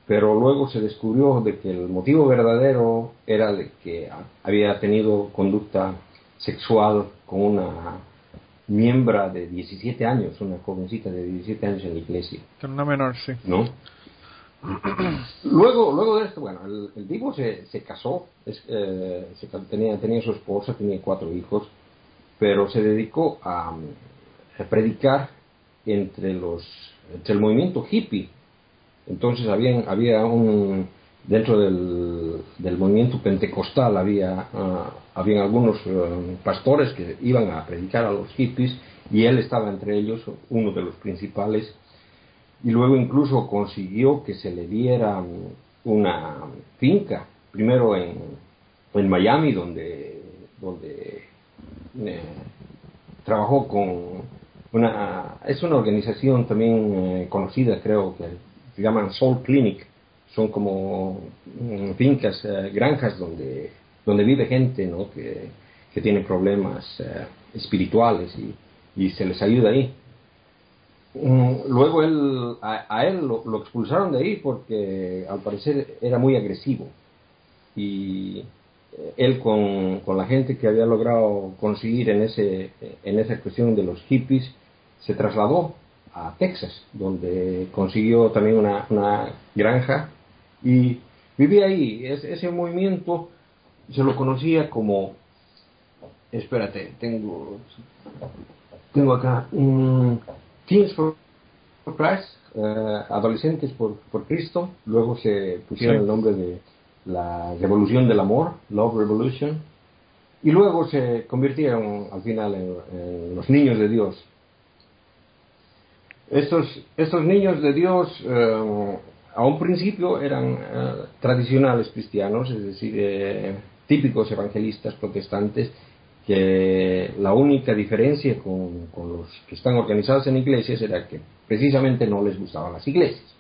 Pero luego se descubrió de que el motivo verdadero era de que había tenido conducta sexual con una miembro de 17 años, una jovencita de 17 años en la iglesia. Con una menor, sí. ¿no? luego, luego de esto, bueno, el, el tipo se, se casó, es, eh, se tenía, tenía su esposa, tenía cuatro hijos, pero se dedicó a, a predicar entre los entre el movimiento hippie. Entonces había, había un dentro del, del movimiento pentecostal había habían algunos eh, pastores que iban a predicar a los hippies y él estaba entre ellos, uno de los principales y luego incluso consiguió que se le diera mm, una finca, primero en, en Miami, donde, donde eh, trabajó con una, es una organización también eh, conocida, creo que se llaman Soul Clinic, son como mm, fincas, eh, granjas donde, donde vive gente ¿no? que, que tiene problemas eh, espirituales y, y se les ayuda ahí. Mm, Luego él, a, él lo, lo expulsaron de ahí porque al parecer era muy agresivo. Y eh, él con, con la gente que había logrado conseguir en, ese, en esa cuestión de los hippies, se trasladó a Texas, donde consiguió también una, una granja y vivía ahí. Es- ese movimiento se lo conocía como... Espérate, tengo, tengo acá... Teens for Christ, eh, Adolescentes por, por Cristo, luego se pusieron Sí. el nombre de la Revolución del Amor, Love Revolution, y luego se convirtieron al final en, en los niños de Dios. Estos, estos niños de Dios eh, a un principio eran eh, tradicionales cristianos, es decir, eh, típicos evangelistas protestantes, que la única diferencia con, con los que están organizados en iglesias era que precisamente no les gustaban las iglesias.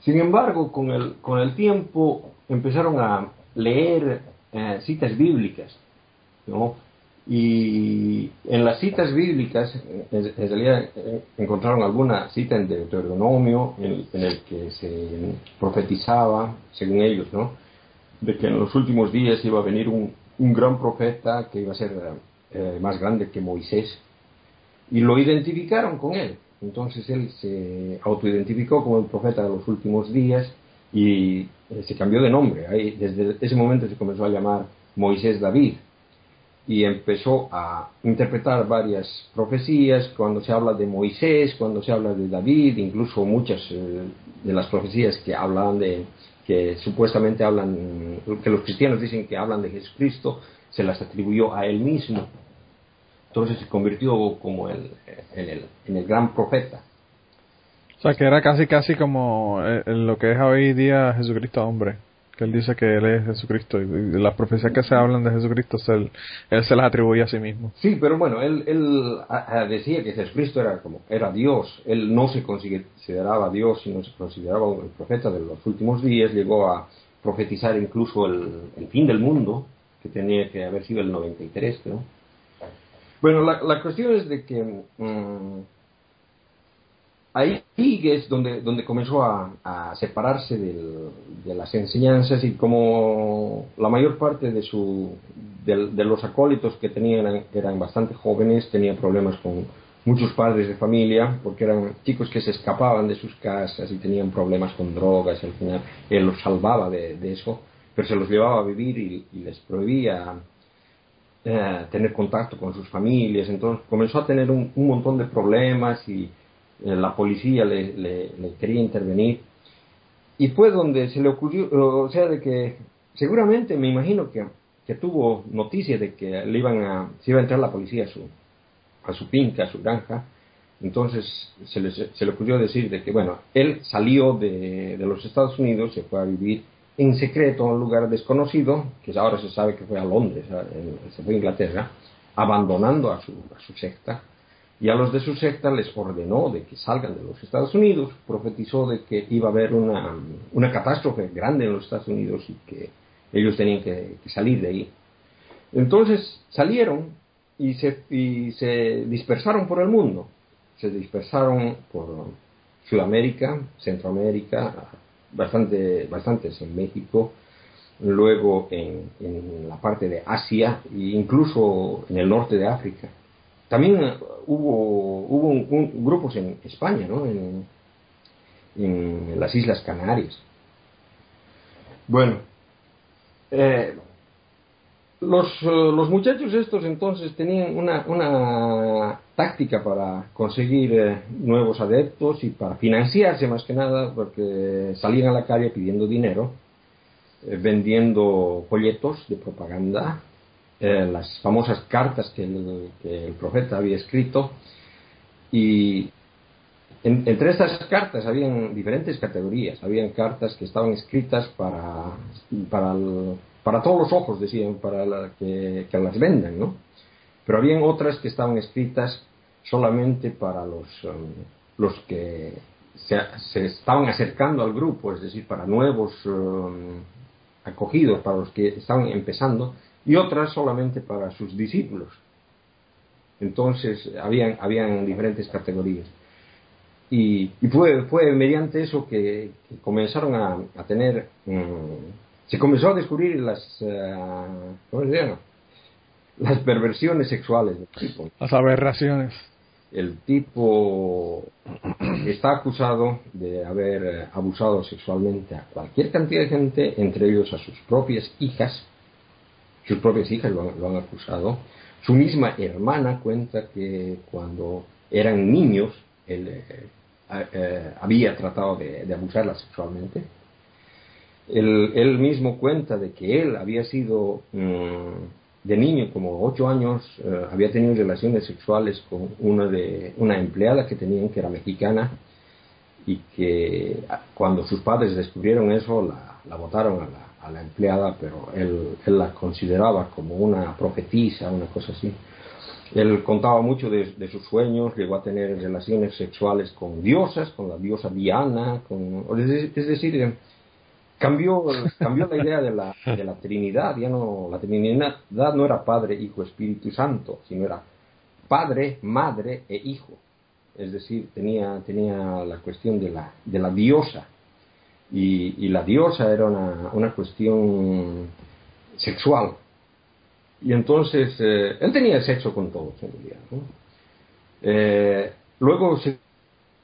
Sin embargo, con el, con el tiempo empezaron a leer eh, citas bíblicas, ¿no? Y en las citas bíblicas, en, realidad eh, encontraron alguna cita en Deuteronomio en, en el que se profetizaba, según ellos, ¿no? De que en los últimos días iba a venir un, un gran profeta que iba a ser eh, más grande que Moisés. Y lo identificaron con él. Entonces él se autoidentificó como el profeta de los últimos días y eh, se cambió de nombre. Desde ese momento se comenzó a llamar Moisés David y empezó a interpretar varias profecías cuando se habla de Moisés, cuando se habla de David, incluso muchas eh, de las profecías que hablan de que supuestamente hablan que los cristianos dicen que hablan de Jesucristo se las atribuyó a él mismo. Entonces se convirtió como el, en, el, en el gran profeta. O sea, que era casi, casi como eh, lo que es hoy día Jesucristo hombre. Que él dice que él es Jesucristo. Y, las profecías que se hablan de Jesucristo, se, él, él se las atribuye a sí mismo. Sí, pero bueno, él, él decía que Jesucristo era como era Dios. Él no se consideraba Dios, sino se consideraba el profeta de los últimos días. Llegó a profetizar incluso el, el fin del mundo, que tenía que haber sido el 93, ¿no? Bueno, la, la cuestión es de que mm, ahí es donde, donde comenzó a, separarse de las enseñanzas y como la mayor parte de, su, del- de los acólitos que tenían eran, eran bastante jóvenes, tenían problemas con muchos padres de familia, porque eran chicos que se escapaban de sus casas y tenían problemas con drogas, y al final él los salvaba de, de eso, pero se los llevaba a vivir y, les prohibía eh, tener contacto con sus familias, entonces comenzó a tener un, un montón de problemas y la policía le, quería intervenir. Y fue donde se le ocurrió, o sea, de que seguramente me imagino que, que tuvo noticia de que le iban a, se iba a entrar la policía a su, a su finca, a su granja. Entonces se le, se le ocurrió decir de que, bueno, él salió de, de los Estados Unidos, se fue a vivir en secreto a un lugar desconocido, que ahora se sabe que fue a Londres, se fue a Inglaterra, abandonando a su, a su secta. Y a los de su secta les ordenó de que salgan de los Estados Unidos, profetizó de que iba a haber una, una catástrofe grande en los Estados Unidos y que ellos tenían que, salir de ahí. Entonces salieron y se, y se dispersaron por el mundo, se dispersaron por Sudamérica, Centroamérica, bastante, bastantes en México, luego en, en, la parte de Asia e incluso en el norte de África. También eh, hubo, hubo un, grupos en España, ¿no? En, las Islas Canarias. Bueno, eh, los, eh, los, muchachos estos entonces tenían una, una táctica para conseguir nuevos adeptos y para financiarse más que nada, porque salían a la calle pidiendo dinero, vendiendo folletos de propaganda eh, las famosas cartas que el, profeta había escrito y entre estas cartas habían diferentes categorías, habían cartas que estaban escritas para, para, para todos los ojos, decían, para que, las vendan, ¿no? Pero habían otras que estaban escritas solamente para los, um, los que se, se, estaban acercando al grupo, es decir, para nuevos um, acogidos, para los que estaban empezando, y otras solamente para sus discípulos. Entonces, habían, habían diferentes categorías. Y, fue, fue mediante eso que, comenzaron a, tener, mm, se comenzó a descubrir las, uh, ¿cómo se llama? Las perversiones sexuales del tipo. Las aberraciones. El tipo está acusado de haber eh, abusado sexualmente a cualquier cantidad de gente, entre ellos a sus propias hijas, sus propias hijas lo han, acusado. Su misma hermana cuenta que cuando eran niños él eh, eh, había tratado de, abusarla sexualmente. Él, mismo cuenta de que él había sido mm, de niño, como ocho años, eh, había tenido relaciones sexuales con una, de, una empleada que tenían que era mexicana y que cuando sus padres descubrieron eso la, la botaron a la, a la empleada, pero él, él, la consideraba como una profetisa, una cosa así. Él contaba mucho de, sus sueños, llegó a tener relaciones sexuales con diosas, con la diosa Diana, con, es decir, cambió, cambió la idea de la, de la Trinidad, ya no, la Trinidad no era Padre, Hijo, Espíritu Santo, sino era Padre, Madre e Hijo. Es decir, tenía, tenía la cuestión de la, de la diosa, y, la diosa era una, una cuestión sexual. Y entonces eh, él tenía sexo con todos en realidad. Eh, luego se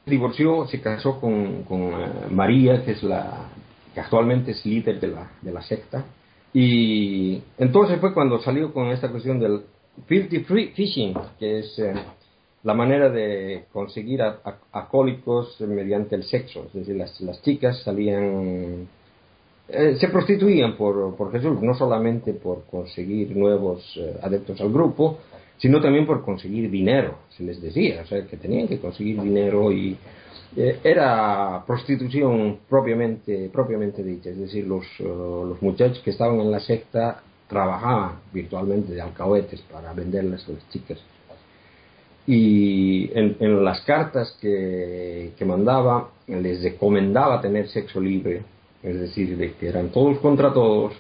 divorció, se casó con, con eh, María, que es la que actualmente es líder de la, de la secta. Y entonces fue cuando salió con esta cuestión del filthy fishing, que es la manera de conseguir acólicos mediante el sexo. Es decir, las, chicas salían, eh, se prostituían por, por, Jesús, no solamente por conseguir nuevos eh, adeptos al grupo, sino también por conseguir dinero, se les decía, o sea, que tenían que conseguir dinero y eh, era prostitución propiamente, propiamente dicha, es decir, los, los muchachos que estaban en la secta trabajaban virtualmente de alcahuetes para venderlas a las chicas y en, las cartas que, mandaba les recomendaba tener sexo libre, es decir, de que eran todos contra todos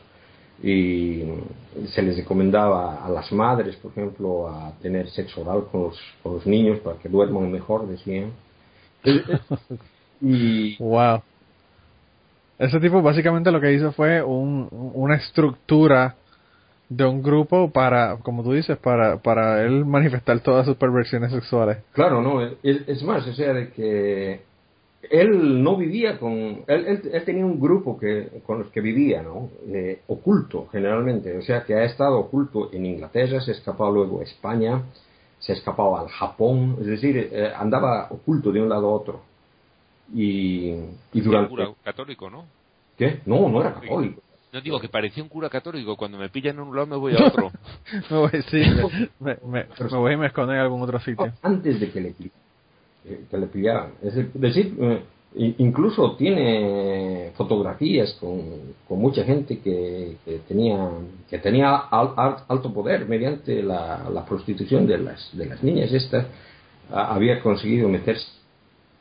y se les recomendaba a las madres, por ejemplo, a tener sexo oral con los, con los niños para que duerman mejor, decían. y wow. Ese tipo básicamente lo que hizo fue un, una estructura de un grupo para, como tú dices, para, para él manifestar todas sus perversiones sexuales. Claro, no, es, más, o sea, de que él no vivía con, él, él, tenía un grupo que, con los que vivía, ¿no? Eh, oculto, generalmente, o sea, que ha estado oculto en Inglaterra, se escapó luego a España, se escapaba al Japón, es decir, eh, andaba oculto de un lado a otro. Y, y durante... católico, ¿no? ¿Qué? No, no era católico. No digo que parecía un cura católico. Cuando me pillan en un lado me voy a otro. me voy, sí, me, me, voy y me escondo en algún otro sitio. Antes de que le, eh, que le pillaran. Es decir, eh, incluso tiene fotografías con, con mucha gente que, que, tenía que tenía alto poder mediante la, la prostitución de las, de las niñas estas había conseguido meterse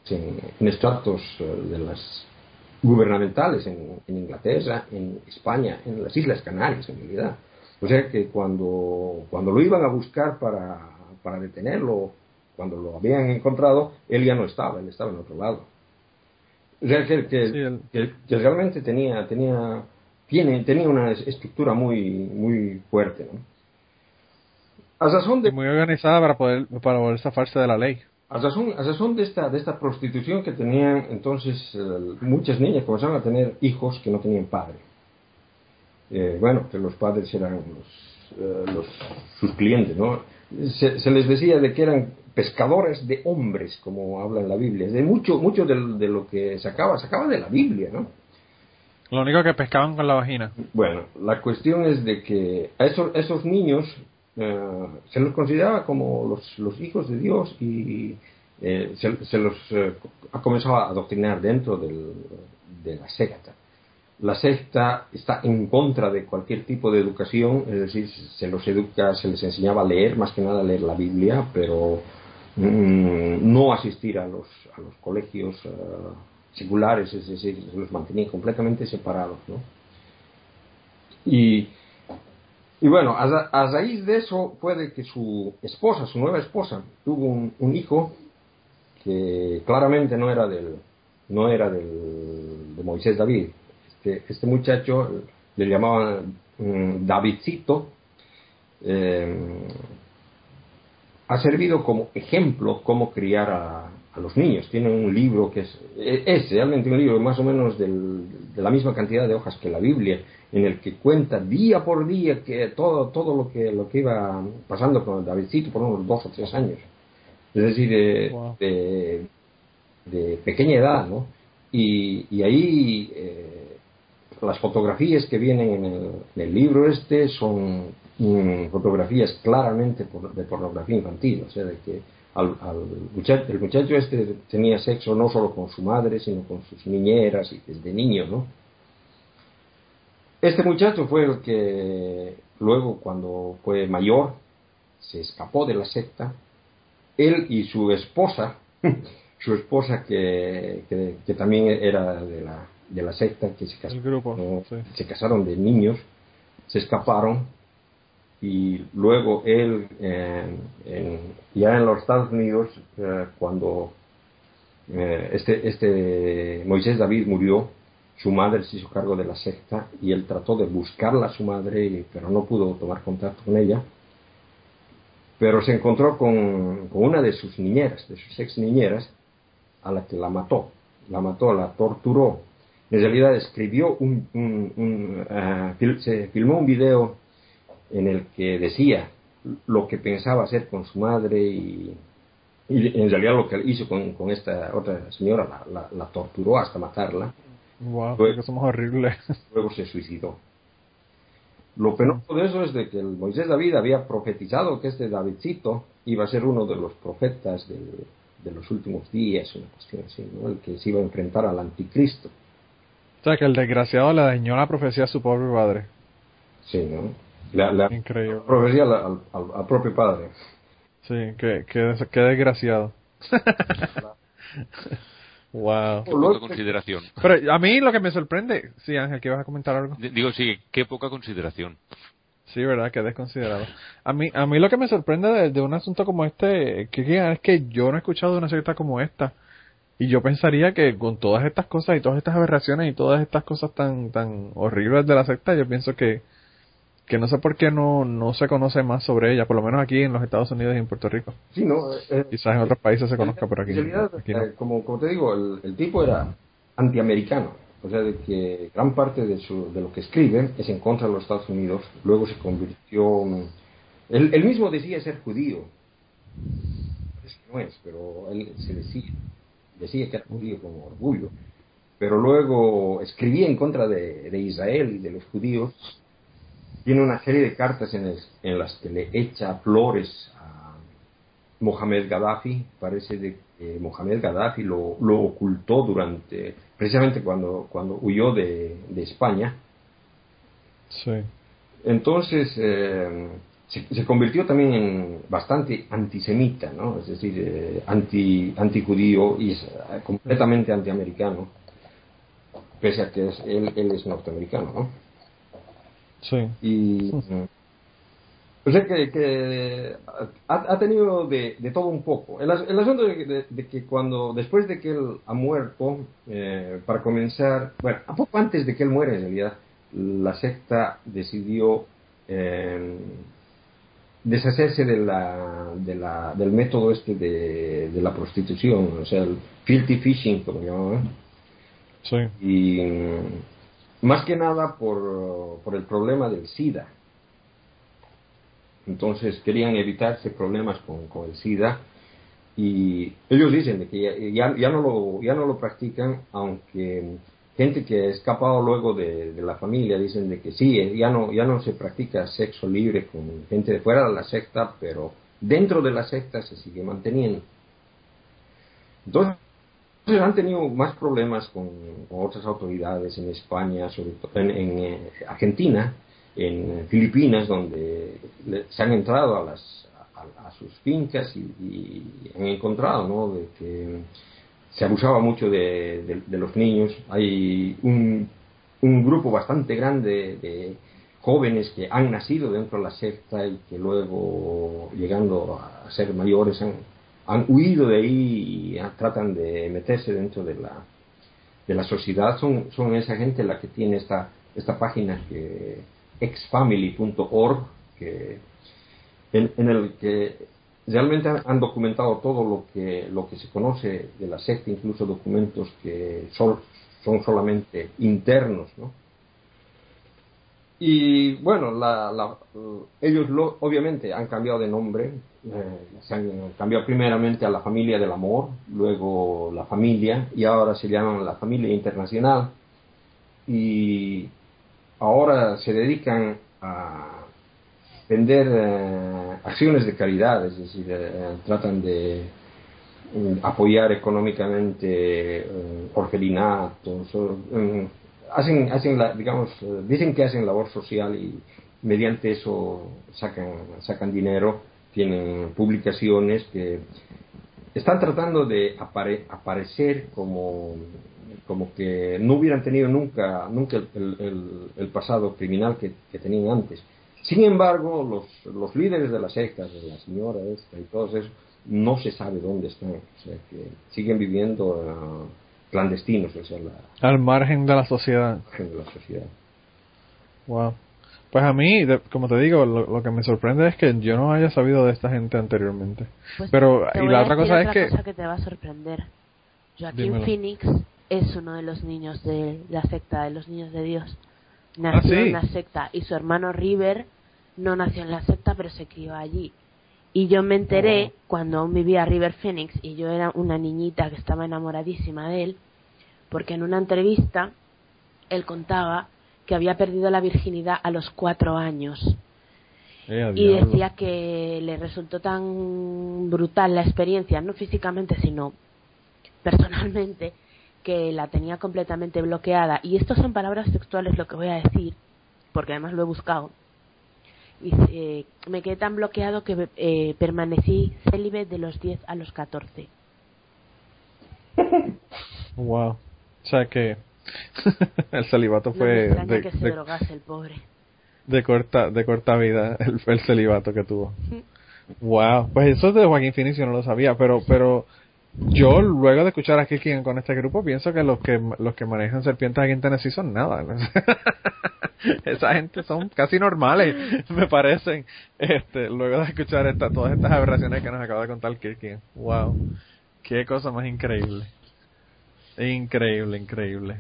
en, en estratos eh, de las gubernamentales en, Inglaterra, en España, en las Islas Canarias en realidad. O sea que cuando, cuando lo iban a buscar para, para detenerlo, cuando lo habían encontrado, él ya no estaba, él estaba en otro lado. O sea que, que, realmente tenía, tenía, tiene, tenía una estructura muy, muy fuerte. ¿no? de, muy organizada para poder, para poder zafarse de la ley. A razón, de esta, de esta prostitución que tenían entonces eh, muchas niñas comenzaron a tener hijos que no tenían padre. Eh, bueno, que los padres eran los, eh, los, sus clientes, ¿no? Se, les decía de que eran pescadores de hombres, como habla en la Biblia. De mucho, mucho de, de lo que sacaba, sacaba de la Biblia, ¿no? Lo único que pescaban con la vagina. Bueno, la cuestión es de que a esos, esos niños eh, se los consideraba como los, hijos de Dios y eh, se, los eh, ha comenzado a adoctrinar dentro del, de la secta. La secta está en contra de cualquier tipo de educación, es decir, se los educa, se les enseñaba a leer, más que nada a leer la Biblia, pero mm, no asistir a los, a los colegios seculares, es decir, se los mantenía completamente separados. ¿no? Y y bueno, a, raíz de eso puede que su esposa, su nueva esposa, tuvo un, hijo que claramente no era del, no era del, de Moisés David. Este, este muchacho le llamaban mm, Davidcito. Eh, ha servido como ejemplo cómo criar a, a los niños. Tiene un libro que es, es realmente un libro más o menos del, de la misma cantidad de hojas que la Biblia, en el que cuenta día por día que todo, todo lo, que, lo que iba pasando con Davidcito por unos dos o tres años. Es decir, de, de, pequeña edad, ¿no? Y, y ahí eh, las fotografías que vienen en el, en el libro este son mm, fotografías claramente de pornografía infantil, o sea, de que al, muchacho, el muchacho este tenía sexo no solo con su madre, sino con sus niñeras y desde niño, ¿no? Este muchacho fue el que luego, cuando fue mayor, se escapó de la secta. Él y su esposa, su esposa que, que, también era de la, de la secta, que se, se casaron de niños, se escaparon y luego él, ya en los Estados Unidos, eh, cuando eh, este, este Moisés David murió, su madre se hizo cargo de la secta y él trató de buscarla a su madre, pero no pudo tomar contacto con ella. Pero se encontró con, una de sus niñeras, de sus ex niñeras, a la que la mató. La mató, la torturó. En realidad escribió un, un, eh, se filmó un video en el que decía lo que pensaba hacer con su madre y, en realidad lo que hizo con, con esta otra señora, la, la, torturó hasta matarla. Wow, luego, somos horribles. Luego se suicidó. Lo penoso de eso es de que el Moisés David había profetizado que este Davidcito iba a ser uno de los profetas de, de los últimos días, una cuestión así, ¿no? el que se iba a enfrentar al anticristo. O sea, que el desgraciado le dañó la profecía a su pobre padre. Sí, ¿no? La, la Increíble. profecía al, al, propio padre. Sí, qué, qué, qué desgraciado. wow. Qué poca consideración. Pero a mí lo que me sorprende, sí, Ángel, que vas a comentar algo. Digo, sí, qué poca consideración. Sí, verdad, que desconsiderado. A mí, a mí lo que me sorprende de, de un asunto como este, que, es que yo no he escuchado de una secta como esta. Y yo pensaría que con todas estas cosas y todas estas aberraciones y todas estas cosas tan, tan horribles de la secta, yo pienso que, que no sé por qué no, no se conoce más sobre ella, por lo menos aquí en los Estados Unidos y en Puerto Rico. Sí, no, eh, Quizás en otros países se conozca, por aquí, en realidad, eh, como, como te digo, el, tipo era antiamericano, o sea, de que gran parte de, su, de lo que escribe es en contra de los Estados Unidos, luego se convirtió... Él, él mismo decía ser judío, no es, pero él se decía, decía que era judío con orgullo, pero luego escribía en contra de, de Israel y de los judíos tiene una serie de cartas en, en las que le echa flores a Mohamed Gaddafi. Parece de que Mohamed Gaddafi lo, lo ocultó durante, precisamente cuando, cuando huyó de, de España. Sí. Entonces, eh, se, se convirtió también en bastante antisemita, ¿no? Es decir, eh, anti, anti-judío y es, completamente antiamericano, pese a que es, él, él es norteamericano, ¿no? Sí. Y o sea que, que ha, ha tenido de, de todo un poco. El, el asunto de, de- de que cuando, después de que él ha muerto, eh, para comenzar, bueno, a poco antes de que él muera en realidad, la secta decidió eh, deshacerse de la, de la, del método este de, de la prostitución, o sea, el filthy fishing, como llamaban Sí. y más que nada por, por el problema del SIDA. Entonces querían evitarse problemas con, con el SIDA y ellos dicen que ya, ya, no lo, ya no lo practican, aunque gente que ha escapado luego de, de la familia dicen de que sí, eh, ya no, ya no se practica sexo libre con gente de fuera de la secta, pero dentro de la secta se sigue manteniendo. Entonces han tenido más problemas con, otras autoridades en España, sobre todo en, eh, Argentina, en Filipinas, donde se han entrado a las sus fincas y, han encontrado, ¿no? De que se abusaba mucho de los niños. Hay un, un grupo bastante grande de jóvenes que han nacido dentro de la secta y que luego, llegando a ser mayores, han, han huido de ahí y tratan de meterse dentro de la, de la sociedad. Son, son esa gente la que tiene esta, esta página que exfamily.org, que, en, en el que realmente han documentado todo lo que, lo que se conoce de la secta, incluso documentos que son, son solamente internos, ¿no? Y bueno, la, la- ellos lo- obviamente han cambiado de nombre, eh, se han cambiado primeramente a la familia del amor, luego la familia y ahora se llaman la familia internacional. Y ahora se dedican a vender eh, acciones de caridad, es decir, eh, tratan de mm, apoyar económicamente orfelinatos, mm, hacen, hacen la, digamos, eh, dicen que hacen labor social y mediante eso sacan, sacan dinero, tienen publicaciones que están tratando de apare- aparecer como, como que no hubieran tenido nunca, nunca el, pasado criminal que, que tenían antes. Sin embargo, los, los líderes de las sectas, de la señora esta y todo eso, no se sabe dónde están. O sea, que siguen viviendo ah, clandestinos, o sea, la Al margen de la sociedad. margen de la sociedad. Wow. Pues a mí, de- como te digo, lo, lo que me sorprende es que yo no haya sabido de esta gente anteriormente. Pues Pero, te y la otra cosa es otra que... cosa que te va a sorprender. Joaquín Dímelo. Phoenix es uno de los niños de la secta de los niños de Dios. Nació Ah, sí. en la secta y su hermano River no nació en la secta pero se crió allí. Y yo me enteré cuando aún vivía River Phoenix y yo era una niñita que estaba enamoradísima de él, porque en una entrevista él contaba que había perdido la virginidad a los cuatro años Eh, y decía que le resultó tan brutal la experiencia, no físicamente, sino personalmente, que la tenía completamente bloqueada. Y estas son palabras textuales lo que voy a decir, porque además lo he buscado. Y eh, me quedé tan bloqueado que eh, permanecí célibe de los 10 a los 14. Wow. O sea que el celibato No fue de, que se de- drogase el pobre. de corta de corta vida el, el celibato que tuvo. Wow. Pues eso de Joaquín Phoenix yo no lo sabía, pero pero yo luego de escuchar a Killian con este grupo pienso que los que los que manejan serpientes aquí en Tennessee son nada. Esa gente son casi normales, me parecen. Este, luego de escuchar esta, todas estas aberraciones que nos acaba de contar Killian. Wow. Qué cosa más increíble. Increíble, increíble.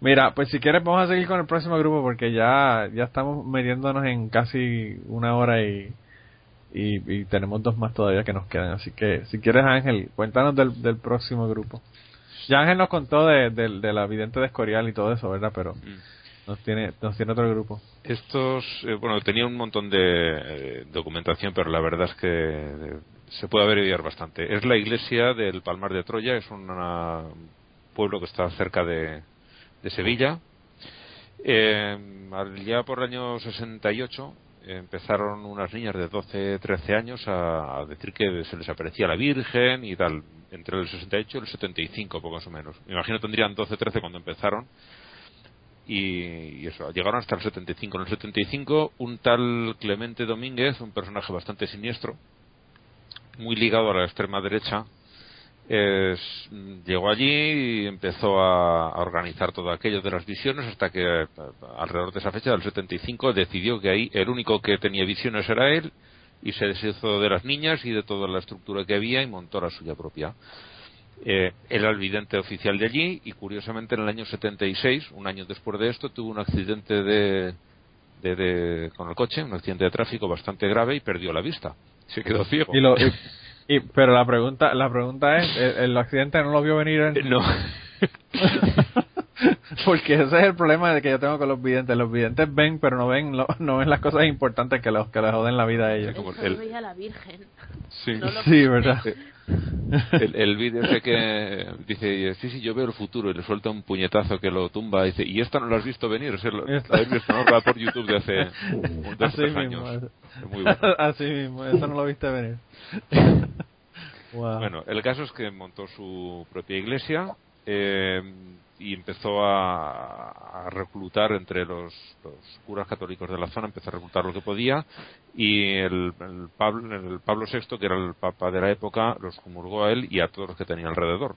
Mira, pues si quieres vamos a seguir con el próximo grupo porque ya ya estamos metiéndonos en casi una hora y, y, y tenemos dos más todavía que nos quedan. Así que si quieres Ángel, cuéntanos del, del próximo grupo. Ya Ángel nos contó de, de, de la vidente de Escorial y todo eso, ¿verdad? Pero Mm. nos tiene nos tiene otro grupo. Estos, eh, bueno, tenía un montón de eh, documentación, pero la verdad es que eh, se puede averiguar bastante. Es la iglesia del Palmar de Troya, es un pueblo que está cerca de, de Sevilla. Eh, al- ya por el año 68 empezaron unas niñas de 12, 13 años a, a decir que se les aparecía la Virgen y tal, entre el 68 y el 75, poco más o menos. Me imagino tendrían 12, 13 cuando empezaron. Y, y eso, llegaron hasta el 75. En el 75, un tal Clemente Domínguez, un personaje bastante siniestro, muy ligado a la extrema derecha, es- llegó allí y empezó a, a organizar todo aquello de las visiones hasta que eh, alrededor de esa fecha del 75 decidió que ahí el único que tenía visiones era él y se deshizo de las niñas y de toda la estructura que había y montó la suya propia. Eh, era el vidente oficial de allí y curiosamente en el año 76, un año después de esto, tuvo un accidente de, de- de- con el coche, un accidente de tráfico bastante grave y perdió la vista. Se quedó ciego. Y lo, y- y- pero la pregunta, la pregunta es, ¿el, el accidente no lo vio venir él? No. Porque ese es el problema de que yo tengo con los videntes. Los videntes ven, pero no ven, lo- no ven las cosas importantes que los que les joden la vida a ellos. como Eso el- lo veía la Virgen. Sí. No Sí, verdad. El, el vídeo ese que dice, sí, sí, yo veo el futuro y le suelta un puñetazo que lo tumba y dice, y esta no lo has visto venir, es el, la habéis visto, ¿no? Va por YouTube de hace o Así tres mismo. años. Es muy bueno. Así mismo, eso no lo viste venir. Wow. Bueno, el caso es que montó su propia iglesia eh, y empezó a, a reclutar entre los, curas católicos de la zona, empezó a reclutar lo que podía y el, el Pablo, el Pablo VI, que era el papa de la época, los comulgó a él y a todos los que tenía alrededor.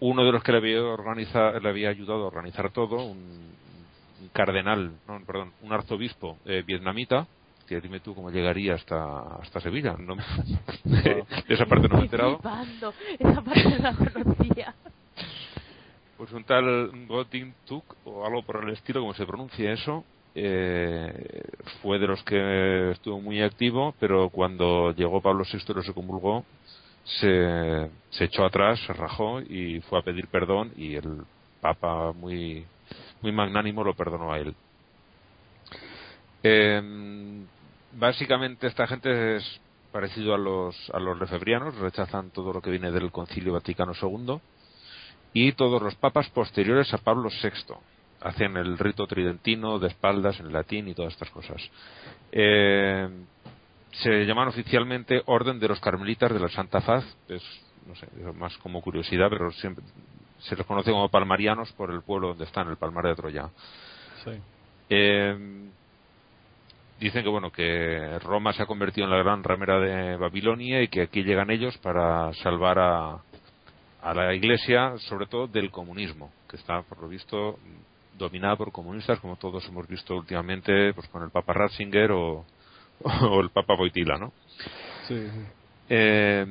Uno de los que le había, le había ayudado a organizar todo, un, cardenal, no, perdón, un arzobispo eh, vietnamita, que dime tú cómo llegaría hasta, hasta Sevilla. No, de esa parte no me he enterado. Esa parte no la conocía. Pues un tal Tuk, o algo por el estilo, como se pronuncia eso, eh, fue de los que estuvo muy activo, pero cuando llegó Pablo VI y se convulgó, se, se echó atrás, se rajó y fue a pedir perdón y el Papa muy, muy magnánimo lo perdonó a él. Eh, básicamente esta gente es parecido a los, a los lefebrianos, rechazan todo lo que viene del Concilio Vaticano II y todos los papas posteriores a Pablo VI hacen el rito tridentino de espaldas en latín y todas estas cosas. Eh, se llaman oficialmente Orden de los Carmelitas de la Santa Faz, es no sé, más como curiosidad, pero siempre se les conoce como palmarianos por el pueblo donde están, el Palmar de Troya. Sí. Eh, dicen que bueno que Roma se ha convertido en la gran ramera de Babilonia y que aquí llegan ellos para salvar a, a la Iglesia, sobre todo del comunismo, que está por lo visto dominada por comunistas, como todos hemos visto últimamente, pues con el Papa Ratzinger o, o el Papa Boitila, ¿no? Sí, sí. Eh,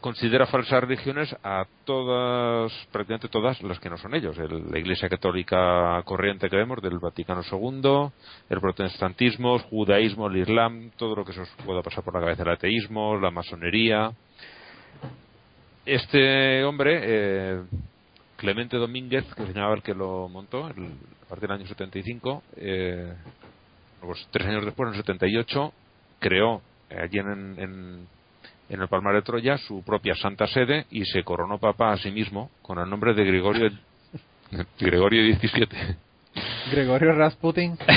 considera falsas religiones a todas, prácticamente todas las que no son ellos. El- la Iglesia Católica corriente que vemos del Vaticano II, el protestantismo, el judaísmo, el islam, todo lo que se os pueda pasar por la cabeza, el ateísmo, la masonería. Este hombre, eh, Clemente Domínguez, que se llamaba el que lo montó, el- a partir del año 75, eh, pues tres años después, en el 78, creó eh, allí en, en, en el Palmar de Troya su propia Santa Sede y se coronó papa a sí mismo con el nombre de Gregorio Gregorio XVII. Gregorio Rasputin.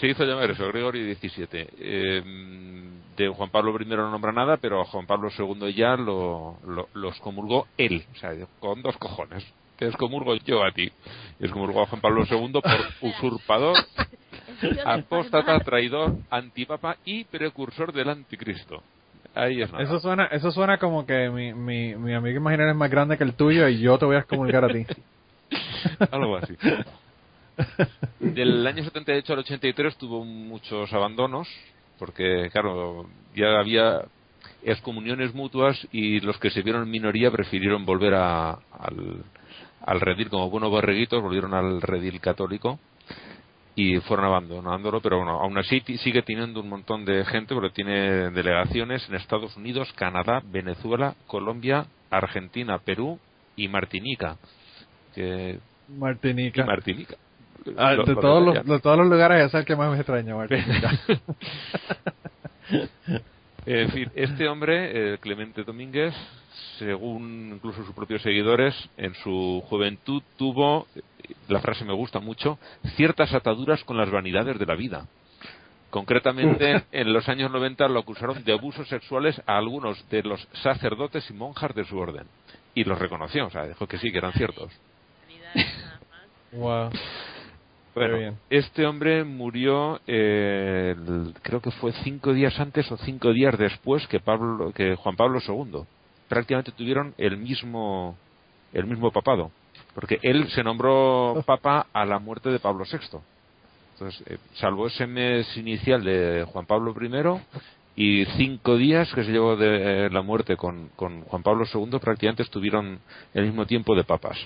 Se hizo llamar eso, Gregorio XVII. Eh, de Juan Pablo I no nombra nada, pero a Juan Pablo II ya lo, lo- los comulgó él, o sea, con dos cojones. Te excomulgo yo a ti. Y excomulgó a Juan Pablo II por usurpador, apóstata, traidor, antipapa y precursor del anticristo. Ahí es nada. Eso suena, eso suena como que mi, mi, mi amigo imaginario es más grande que el tuyo y yo te voy a excomulgar a ti. Algo así. Del año 78 al 83 tuvo muchos abandonos, porque, claro, ya había excomuniones mutuas y los que se vieron en minoría prefirieron volver a- al, al redil, como buenos borreguitos, volvieron al redil católico y fueron abandonándolo, pero bueno, aún así sigue teniendo un montón de gente, porque tiene delegaciones en Estados Unidos, Canadá, Venezuela, Colombia, Argentina, Perú y Martinica. Que y Martinica. Ah, Lo- de, lo todos los, de todos los lugares es el que más me extraña. En fin, este hombre, eh, Clemente Domínguez, según incluso sus propios seguidores, en su juventud tuvo, la frase me gusta mucho, ciertas ataduras con las vanidades de la vida. Concretamente, en los años 90 lo acusaron de abusos sexuales a algunos de los sacerdotes y monjas de su orden. Y los reconoció, o sea, dijo que sí, que eran ciertos. Wow. Bueno, este hombre murió, eh, el- creo que fue cinco días antes o cinco días después que Pablo, que Juan Pablo II. Prácticamente tuvieron el mismo, el mismo papado, porque él se nombró papa a la muerte de Pablo VI. Entonces, eh, salvo ese mes inicial de Juan Pablo I y cinco días que se llevó de eh, la muerte con, con Juan Pablo II, prácticamente estuvieron el mismo tiempo de papas.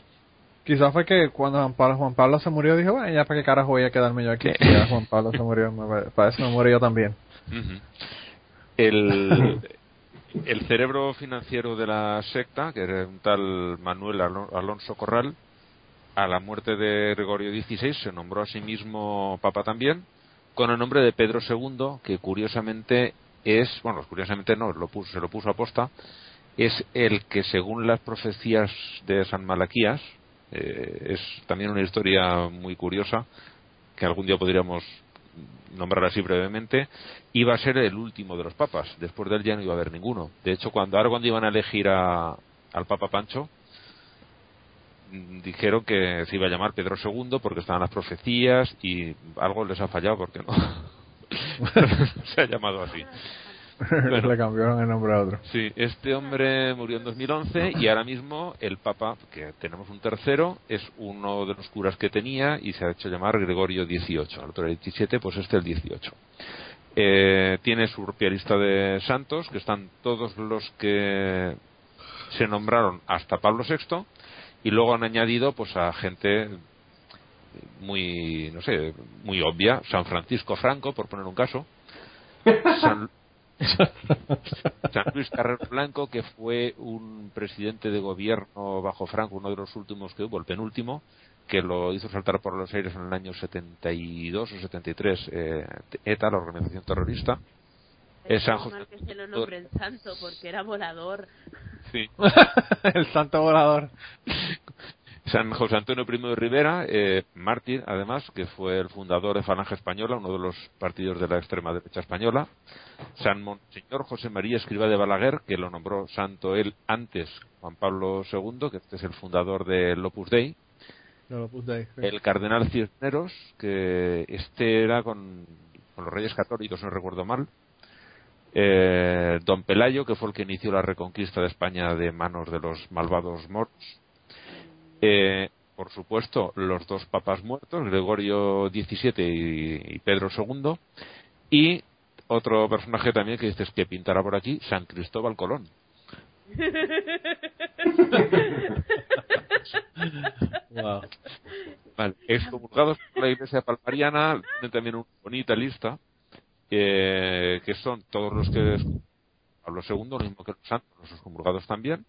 Quizás fue que cuando Juan Pablo, se murió, dijo, bueno, ya para qué carajo voy a quedarme yo aquí. Sí. Si ya Juan Pablo se murió, me- para eso me muero yo también. El, el cerebro financiero de la secta, que era un tal Manuel Alo- Alonso Corral, a la muerte de Gregorio XVI se nombró a sí mismo papa también, con el nombre de Pedro II, que curiosamente es, bueno, curiosamente no, lo puso, se lo puso a posta, es el que según las profecías de San Malaquías, eh, es también una historia muy curiosa, que algún día podríamos nombrar así brevemente, iba a ser el último de los papas. Después de él ya no iba a haber ninguno. De hecho, cuando ahora cuando iban a elegir a- al Papa Pancho, mm, dijeron que se iba a llamar Pedro II porque estaban las profecías y algo les ha fallado porque no se ha llamado así. Bueno. Le cambiaron el nombre a otro. Sí, este hombre murió en 2011 y ahora mismo el Papa, que tenemos un tercero, es uno de los curas que tenía y se ha hecho llamar Gregorio XVIII. El otro era el 17, pues este el 18. Eh, tiene su propia lista de santos, que están todos los que se nombraron hasta Pablo VI y luego han añadido pues a gente muy, no sé, muy obvia. San Francisco Franco, por poner un caso. San, San Luis Carrero Blanco, que fue un presidente de gobierno bajo Franco, uno de los últimos que hubo, el penúltimo, que lo hizo saltar por los aires en el año 72 o 73 eh, ETA, la organización terrorista. Es San José. que se lo nombren santo porque era volador. Sí. el santo volador. San José Antonio I de Rivera, eh, mártir además, que fue el fundador de Falange Española, uno de los partidos de la extrema derecha española. San Monseñor José María Escriba de Balaguer, que lo nombró santo él antes Juan Pablo II, que este es el fundador del Opus Dei. No sí. El cardenal Cisneros, que este era con, con los reyes católicos, no recuerdo mal. Eh, don Pelayo, que fue el que inició la reconquista de España de manos de los malvados moros. Eh, por supuesto, los dos papas muertos, Gregorio XVII y, y Pedro II. Y otro personaje también que dices que pintará por aquí, San Cristóbal Colón. Wow. Vale, excomulgados por la Iglesia Palmariana, tienen también una bonita lista, eh, que son todos los que Pablo II, lo mismo que los santos, los excomulgados también.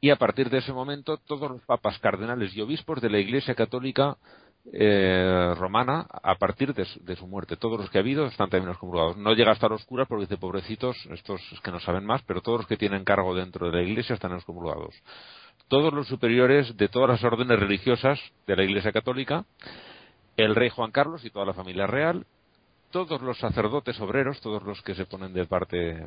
Y a partir de ese momento, todos los papas, cardenales y obispos de la Iglesia Católica eh, romana, a partir de su, muerte, todos los que ha habido están también excomulgados. No llega hasta los curas porque dice, pobrecitos, estos es que no saben más, pero todos los que tienen cargo dentro de la Iglesia están excomulgados todos los superiores de todas las órdenes religiosas de la Iglesia Católica, el rey Juan Carlos y toda la familia real, todos los sacerdotes obreros, todos los que se ponen de parte,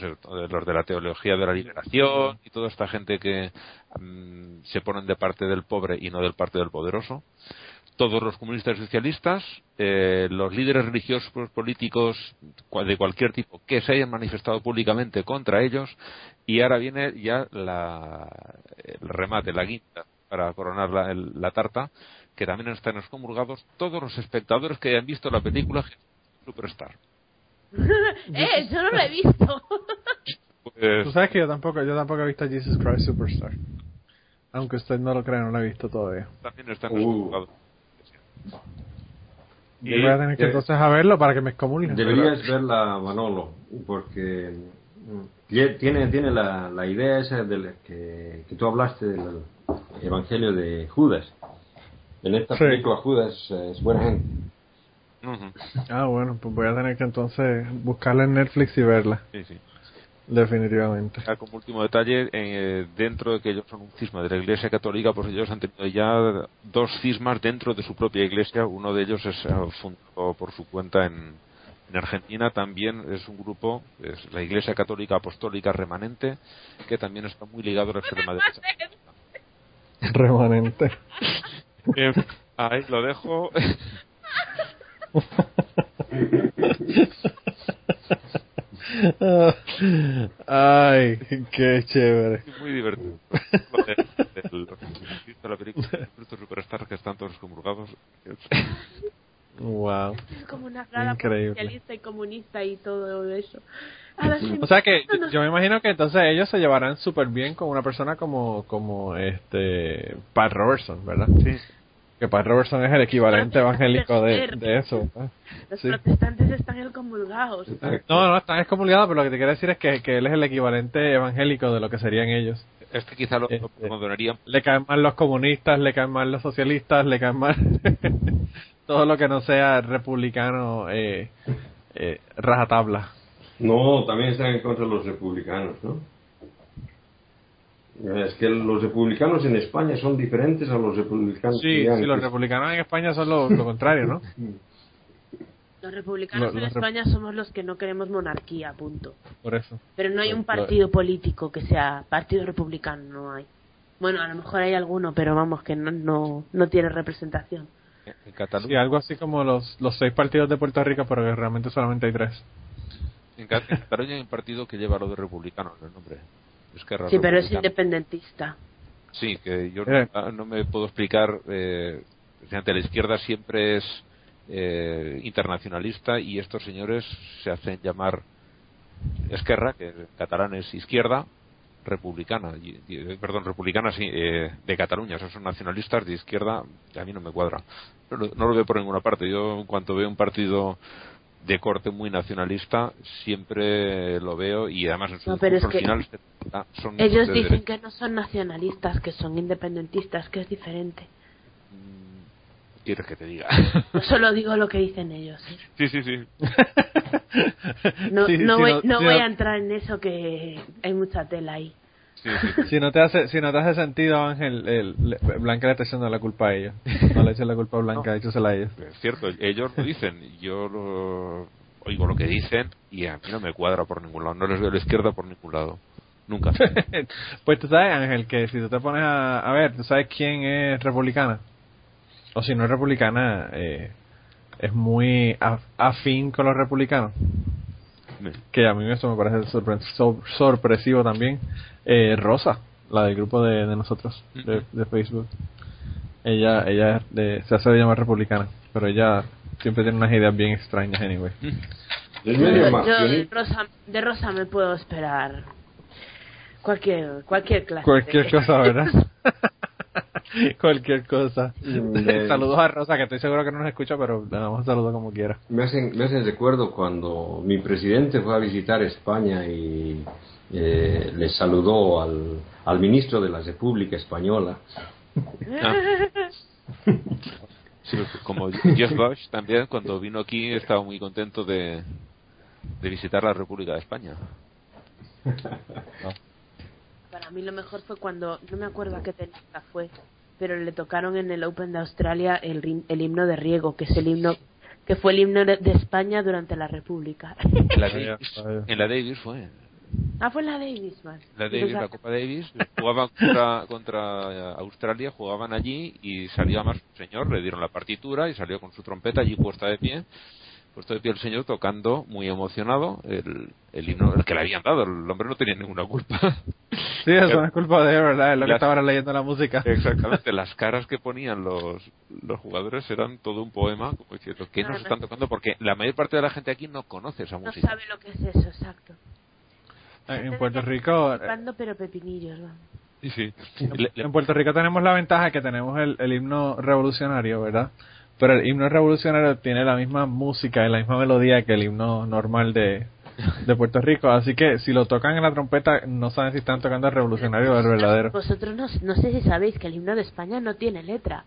los de la teología de la liberación y toda esta gente que mm, se ponen de parte del pobre y no del parte del poderoso, todos los comunistas socialistas, eh, los líderes religiosos políticos de cualquier tipo que se hayan manifestado públicamente contra ellos y ahora viene ya la, el remate, la guinda para coronar la, la tarta, que también están excomulgados todos los espectadores que hayan visto la película Superstar. ¡Eh! Yo no lo he visto. Pues, Tú sabes que yo tampoco, yo tampoco he visto Jesus Christ Superstar. Aunque usted no lo crea, no lo he visto todavía. también están Uh. excomulgados. Y voy a tener que eh, entonces a verlo para que me excomulguen. Deberías verla, Manolo, porque mm, tie- tiene tiene la, la idea esa de la que, que tú hablaste del Evangelio de Judas. En esta Sí. película Judas es buena gente. Ujú. Ah, bueno, pues voy a tener que entonces buscarla en Netflix y verla. Sí, sí. Definitivamente. Ya como último detalle, eh, dentro de que ellos son un cisma de la Iglesia Católica, pues ellos han tenido ya dos cismas dentro de su propia Iglesia. Uno de ellos es eh, fundado por su cuenta en, en Argentina. También es un grupo, es la Iglesia Católica Apostólica Remanente, que también está muy ligado a la extrema derecha. Remanente. Eh, ahí lo dejo. Ay, qué chévere. muy divertido. El, de la película, estos superstars que están todos comulgados. Wow. Es como una rara socialista y comunista y todo eso. O sea que no, no, yo me imagino que entonces ellos se llevarán súper bien con una persona como como este Pat Robertson, ¿verdad? Sí. Que Pat Robertson es el equivalente evangélico de, de eso. los sí. protestantes están excomulgados. No, no, están excomulgados, pero lo que te quiero decir es que, que él es el equivalente evangélico de lo que serían ellos. Este quizá lo, Este. Le caen mal los comunistas, le caen mal los socialistas, le caen mal todo lo que no sea republicano eh, eh, rajatabla. No, también están en contra de los republicanos, ¿no? Es que los republicanos en España son diferentes a los republicanos Sí, sí, los republicanos en España son lo, lo contrario, ¿no? Los republicanos en los rep- España somos los que no queremos monarquía, punto. Por eso. Pero no hay un partido político que sea partido republicano, no hay. Bueno, a lo mejor hay alguno, pero vamos, que no, no, no tiene representación. en Sí, Cataluña. algo así como los, los seis partidos de Puerto Rico, pero que realmente solamente hay tres. En, Ca- en Cataluña hay un partido que lleva lo de republicano en el nombre. Sí, pero es independentista. Sí, que yo Eh. no, no me puedo explicar. Eh, ante la izquierda siempre es eh, internacionalista y estos señores se hacen llamar Esquerra, que en catalán es izquierda, republicana, y- y- perdón, republicana sí, eh, de Cataluña, o sea, son nacionalistas de izquierda, a mí no me cuadra. No lo veo por ninguna parte. Yo, en cuanto veo un partido de corte muy nacionalista, siempre lo veo y además en su No, es que son Ellos dicen que no son nacionalistas, que son independentistas, que es diferente. Mm, ¿Quieres que te diga? Yo solo digo lo que dicen ellos. ¿eh? sí, sí, sí. No, Sí, no voy, no- no voy a entrar en eso que hay mucha tela ahí. Sí, sí. Si no te hace, si no te hace sentido, Ángel, el, Blanca le está echando la culpa a ellos. No le eches la culpa a Blanca, échasela a ellos. Es cierto, ellos lo dicen, yo lo, oigo lo que dicen y a mí no me cuadra por ningún lado, no les veo la izquierda por ningún lado, nunca. pues tú sabes, Ángel, que si tú te pones a, a ver, ¿tú sabes quién es republicana? O si no es republicana, eh, es muy af- afín con los republicanos. Que a mí eso me parece sorpre- sor- sorpresivo también. Eh, Rosa, la del grupo de, de nosotros, de, de Facebook. Ella ella de- se hace de llamar republicana, pero ella siempre tiene unas ideas bien extrañas, anyway. Yo, de, Rosa, de Rosa me puedo esperar cualquier cualquier clase. Cualquier cosa, ¿verdad? Cualquier cosa. Mm, Saludos a Rosa, que estoy seguro que no nos escucha, pero le damos un saludo como quiera. Me hacen, me hacen recuerdo cuando mi presidente fue a visitar España y eh, le saludó al, al ministro de la República Española. Sí, porque como Jeff Bush también cuando vino aquí estaba muy contento de, de visitar la República de España. Para mí lo mejor fue cuando, no me acuerdo a qué tenista fue, pero le tocaron en el Open de Australia el, el himno de Riego, que es el himno que fue el himno de España durante la República. En la en la Davis fue. ah, fue la Davis, man. La Davis, la Copa Davis, jugaban contra, contra Australia, jugaban allí y salió más un señor, le dieron la partitura y salió con su trompeta allí puesta de pie, puesto de pie el señor tocando muy emocionado el, el himno, el que le habían dado, el hombre no tenía ninguna culpa. Sí, eso no es culpa de él, ¿verdad? Es lo que Las- estaba leyendo la música. Exactamente, las caras que ponían los, los jugadores eran todo un poema, como diciendo, ¿qué nos están tocando? Porque la mayor parte de la gente aquí no conoce esa No música. sabe lo que es eso, exacto. En Puerto Rico, eh, Tocando pero pepinillos, ¿no? Sí, sí. En Puerto Rico tenemos la ventaja que tenemos el, el himno revolucionario, ¿verdad? Pero el himno revolucionario tiene la misma música y la misma melodía que el himno normal de, de Puerto Rico. Así que si lo tocan en la trompeta, no saben si están tocando el revolucionario o el verdadero. Vosotros no, no sé si sabéis que el himno de España no tiene letra.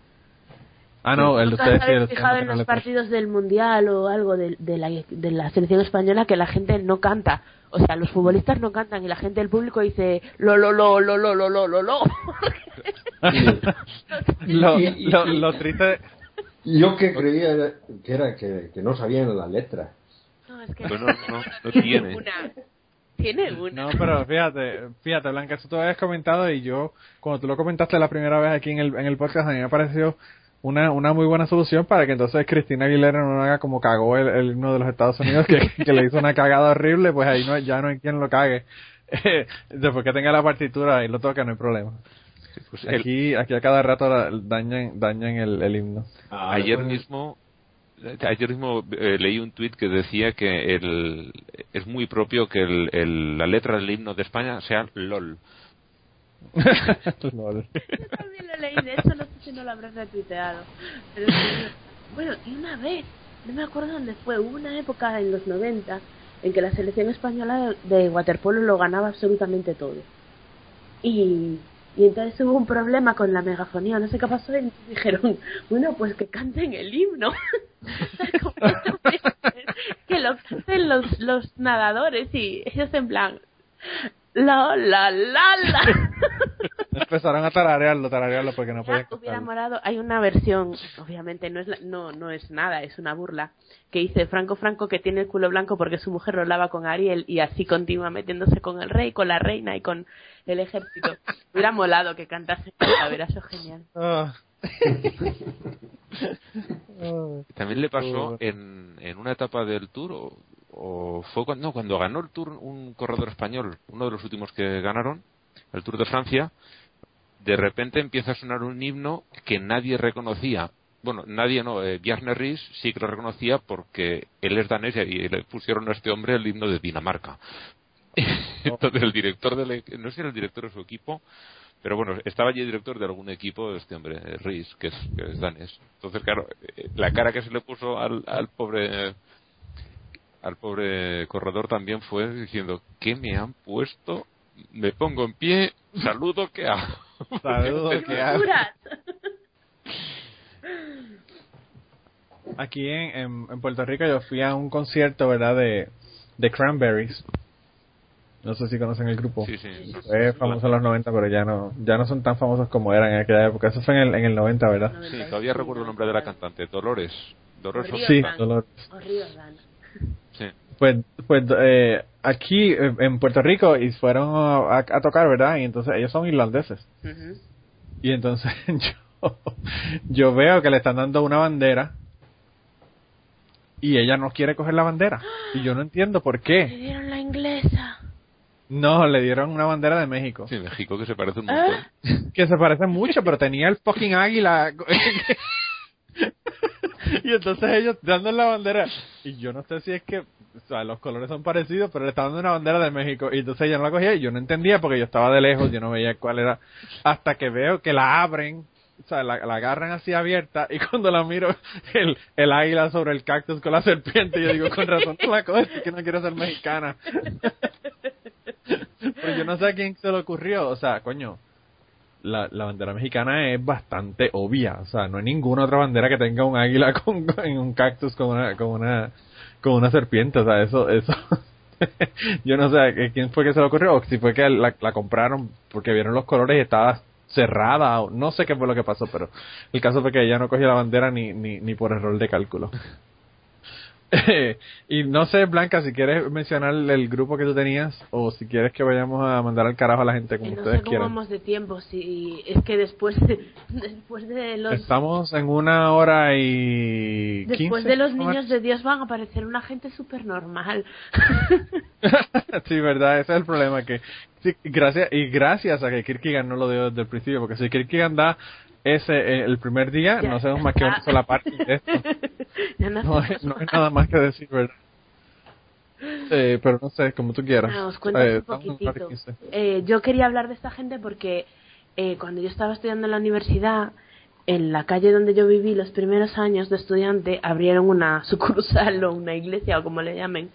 Ah, no, el de ustedes sí, el fijado en los letra. partidos del Mundial o algo de, de, la, de la selección española que la gente no canta. O sea, los futbolistas no cantan y la gente del público dice lo, lo, lo, lo, lo, lo, lo, lo. lo, lo, lo triste yo que creía era- que era que, que no sabían la letra. No, es que no, no tiene. una. Tiene una. No, pero fíjate, fíjate, Blanca, eso tú habías comentado y yo, cuando tú lo comentaste la primera vez aquí en el, en el podcast, a mí me pareció una, una muy buena solución para que entonces Cristina Aguilera no haga como cagó el, el himno de los Estados Unidos, que, que le hizo una cagada horrible, pues ahí no, ya no hay quien lo cague. Después que tenga la partitura y lo toca, no hay problema. Pues el- Aquí, aquí a cada rato dañan, dañan el, el himno. Ah, ayer pues, mismo ayer mismo eh, leí un tuit que decía que el, es muy propio que el, el- la letra del himno de España sea LOL. Lol. Yo también lo leí, de eso no sé si no lo habrás retuiteado. Pero bueno, y una vez, no me acuerdo dónde fue, hubo una época en los 90 en que la selección española de, de waterpolo lo ganaba absolutamente todo. Y, y entonces hubo un problema con la megafonía, no sé qué pasó, y dijeron, bueno, pues que canten el himno. Que lo canten los, los nadadores y ellos en plan, la, la, la, la. Empezaron a tararearlo, tararearlo porque no podían Ya hubiera molado. Hay una versión, obviamente no es la- no no es nada, es una burla que dice Franco Franco que tiene el culo blanco porque su mujer lo lava con Ariel y así continúa metiéndose con el rey, con la reina y con el ejército. Hubiera molado que cantase, a ver, eso genial. Ah. Ah. También le pasó en, en una etapa del Tour, o, o fue cuando, no, cuando ganó el Tour un corredor español, uno de los últimos que ganaron, el Tour de Francia, de repente empieza a sonar un himno que nadie reconocía. Bueno, nadie no, eh, Bjarne Ries sí que lo reconocía porque él es danés y le pusieron a este hombre el himno de Dinamarca. Entonces el director del, e- no sé si era el director de su equipo, pero bueno, estaba allí el director de algún equipo, este hombre, eh, Ries, que es, que es danés. Entonces, claro, eh, la cara que se le puso al, al pobre al pobre corredor también fue diciendo, ¿qué me han puesto? Me pongo en pie, saludo, ¿qué hago? Saludos, que hago. Aquí en, en, en Puerto Rico yo fui a un concierto, ¿verdad? De, de Cranberries. No sé si conocen el grupo. Sí, sí. Fue famoso en los 90, pero ya no ya no son tan famosos como eran en aquella época. Eso fue en el, en el 90, ¿verdad? Sí, todavía recuerdo el nombre de la cantante, Dolores. Dolores Sí. Dolores. O Río Blanco. Sí. Pues, pues eh, aquí eh, en Puerto Rico y fueron a, a tocar, ¿verdad? Y entonces ellos son irlandeses. Ujú. Y entonces yo, yo veo que le están dando una bandera y ella no quiere coger la bandera. Y yo no entiendo por Le qué. dieron la inglesa. No, le dieron una bandera de México. Sí, México que se parece un montón. ¿Ah? Que se parece mucho, pero tenía el fucking águila. y entonces ellos dando la bandera. Y yo no sé si es que, o sea, los colores son parecidos, pero le estaban dando una bandera de México. Y entonces ella no la cogía y yo no entendía porque yo estaba de lejos, yo no veía cuál era. Hasta que veo que la abren, o sea, la, la agarran así abierta. Y cuando la miro, el, el águila sobre el cactus con la serpiente, yo digo, con razón no la coges, que no quiero ser mexicana. pero yo no sé a quién se le ocurrió, o sea, coño la, la bandera mexicana es bastante obvia, o sea, no hay ninguna otra bandera que tenga un águila con, en un cactus con una, con una, con una serpiente, o sea, eso, eso, yo no sé a quién fue que se le ocurrió, o si fue que la, la compraron porque vieron los colores y estaba cerrada, o no sé qué fue lo que pasó, pero el caso fue que ella no cogió la bandera ni, ni, ni por error de cálculo. y no sé, Blanca, si quieres mencionar el grupo que tú tenías o si quieres que vayamos a mandar al carajo a la gente como Eh, no ustedes sé cómo quieran. vamos de tiempo, si es que después de, después de los Estamos en una hora y después 15, de los niños de Dios van a aparecer una gente súper normal. sí, verdad, ese es el problema que sí, gracias y gracias a que Kierkegaard no lo dio desde el principio, porque si Kierkegaard da ese eh, el primer día, Ya no hacemos más que está. una sola parte de esto. no No hay, no hay nada más que decir, ¿verdad? Eh, pero no sé, como tú quieras. Ah, os cuento Eh, un poquitito. Eh, yo quería hablar de esta gente porque eh, cuando yo estaba estudiando en la universidad, en la calle donde yo viví los primeros años de estudiante, abrieron una sucursal o una iglesia o como le llamen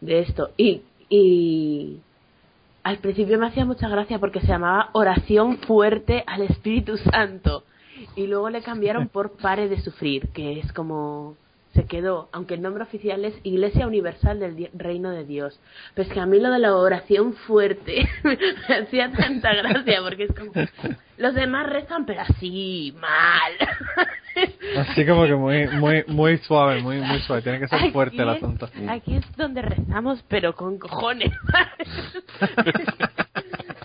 de esto. Y, y al principio me hacía mucha gracia porque se llamaba Oración Fuerte al Espíritu Santo. y luego le cambiaron por Pare de Sufrir, que es como se quedó, aunque el nombre oficial es Iglesia Universal del Di- Reino de Dios. Pues que a mí lo de la oración fuerte me hacía tanta gracia, porque es como, los demás rezan, pero así, mal. Así como que muy, muy, muy suave, muy, muy suave. Tiene que ser Aquí fuerte el es- asunto. Aquí es donde rezamos, pero con cojones.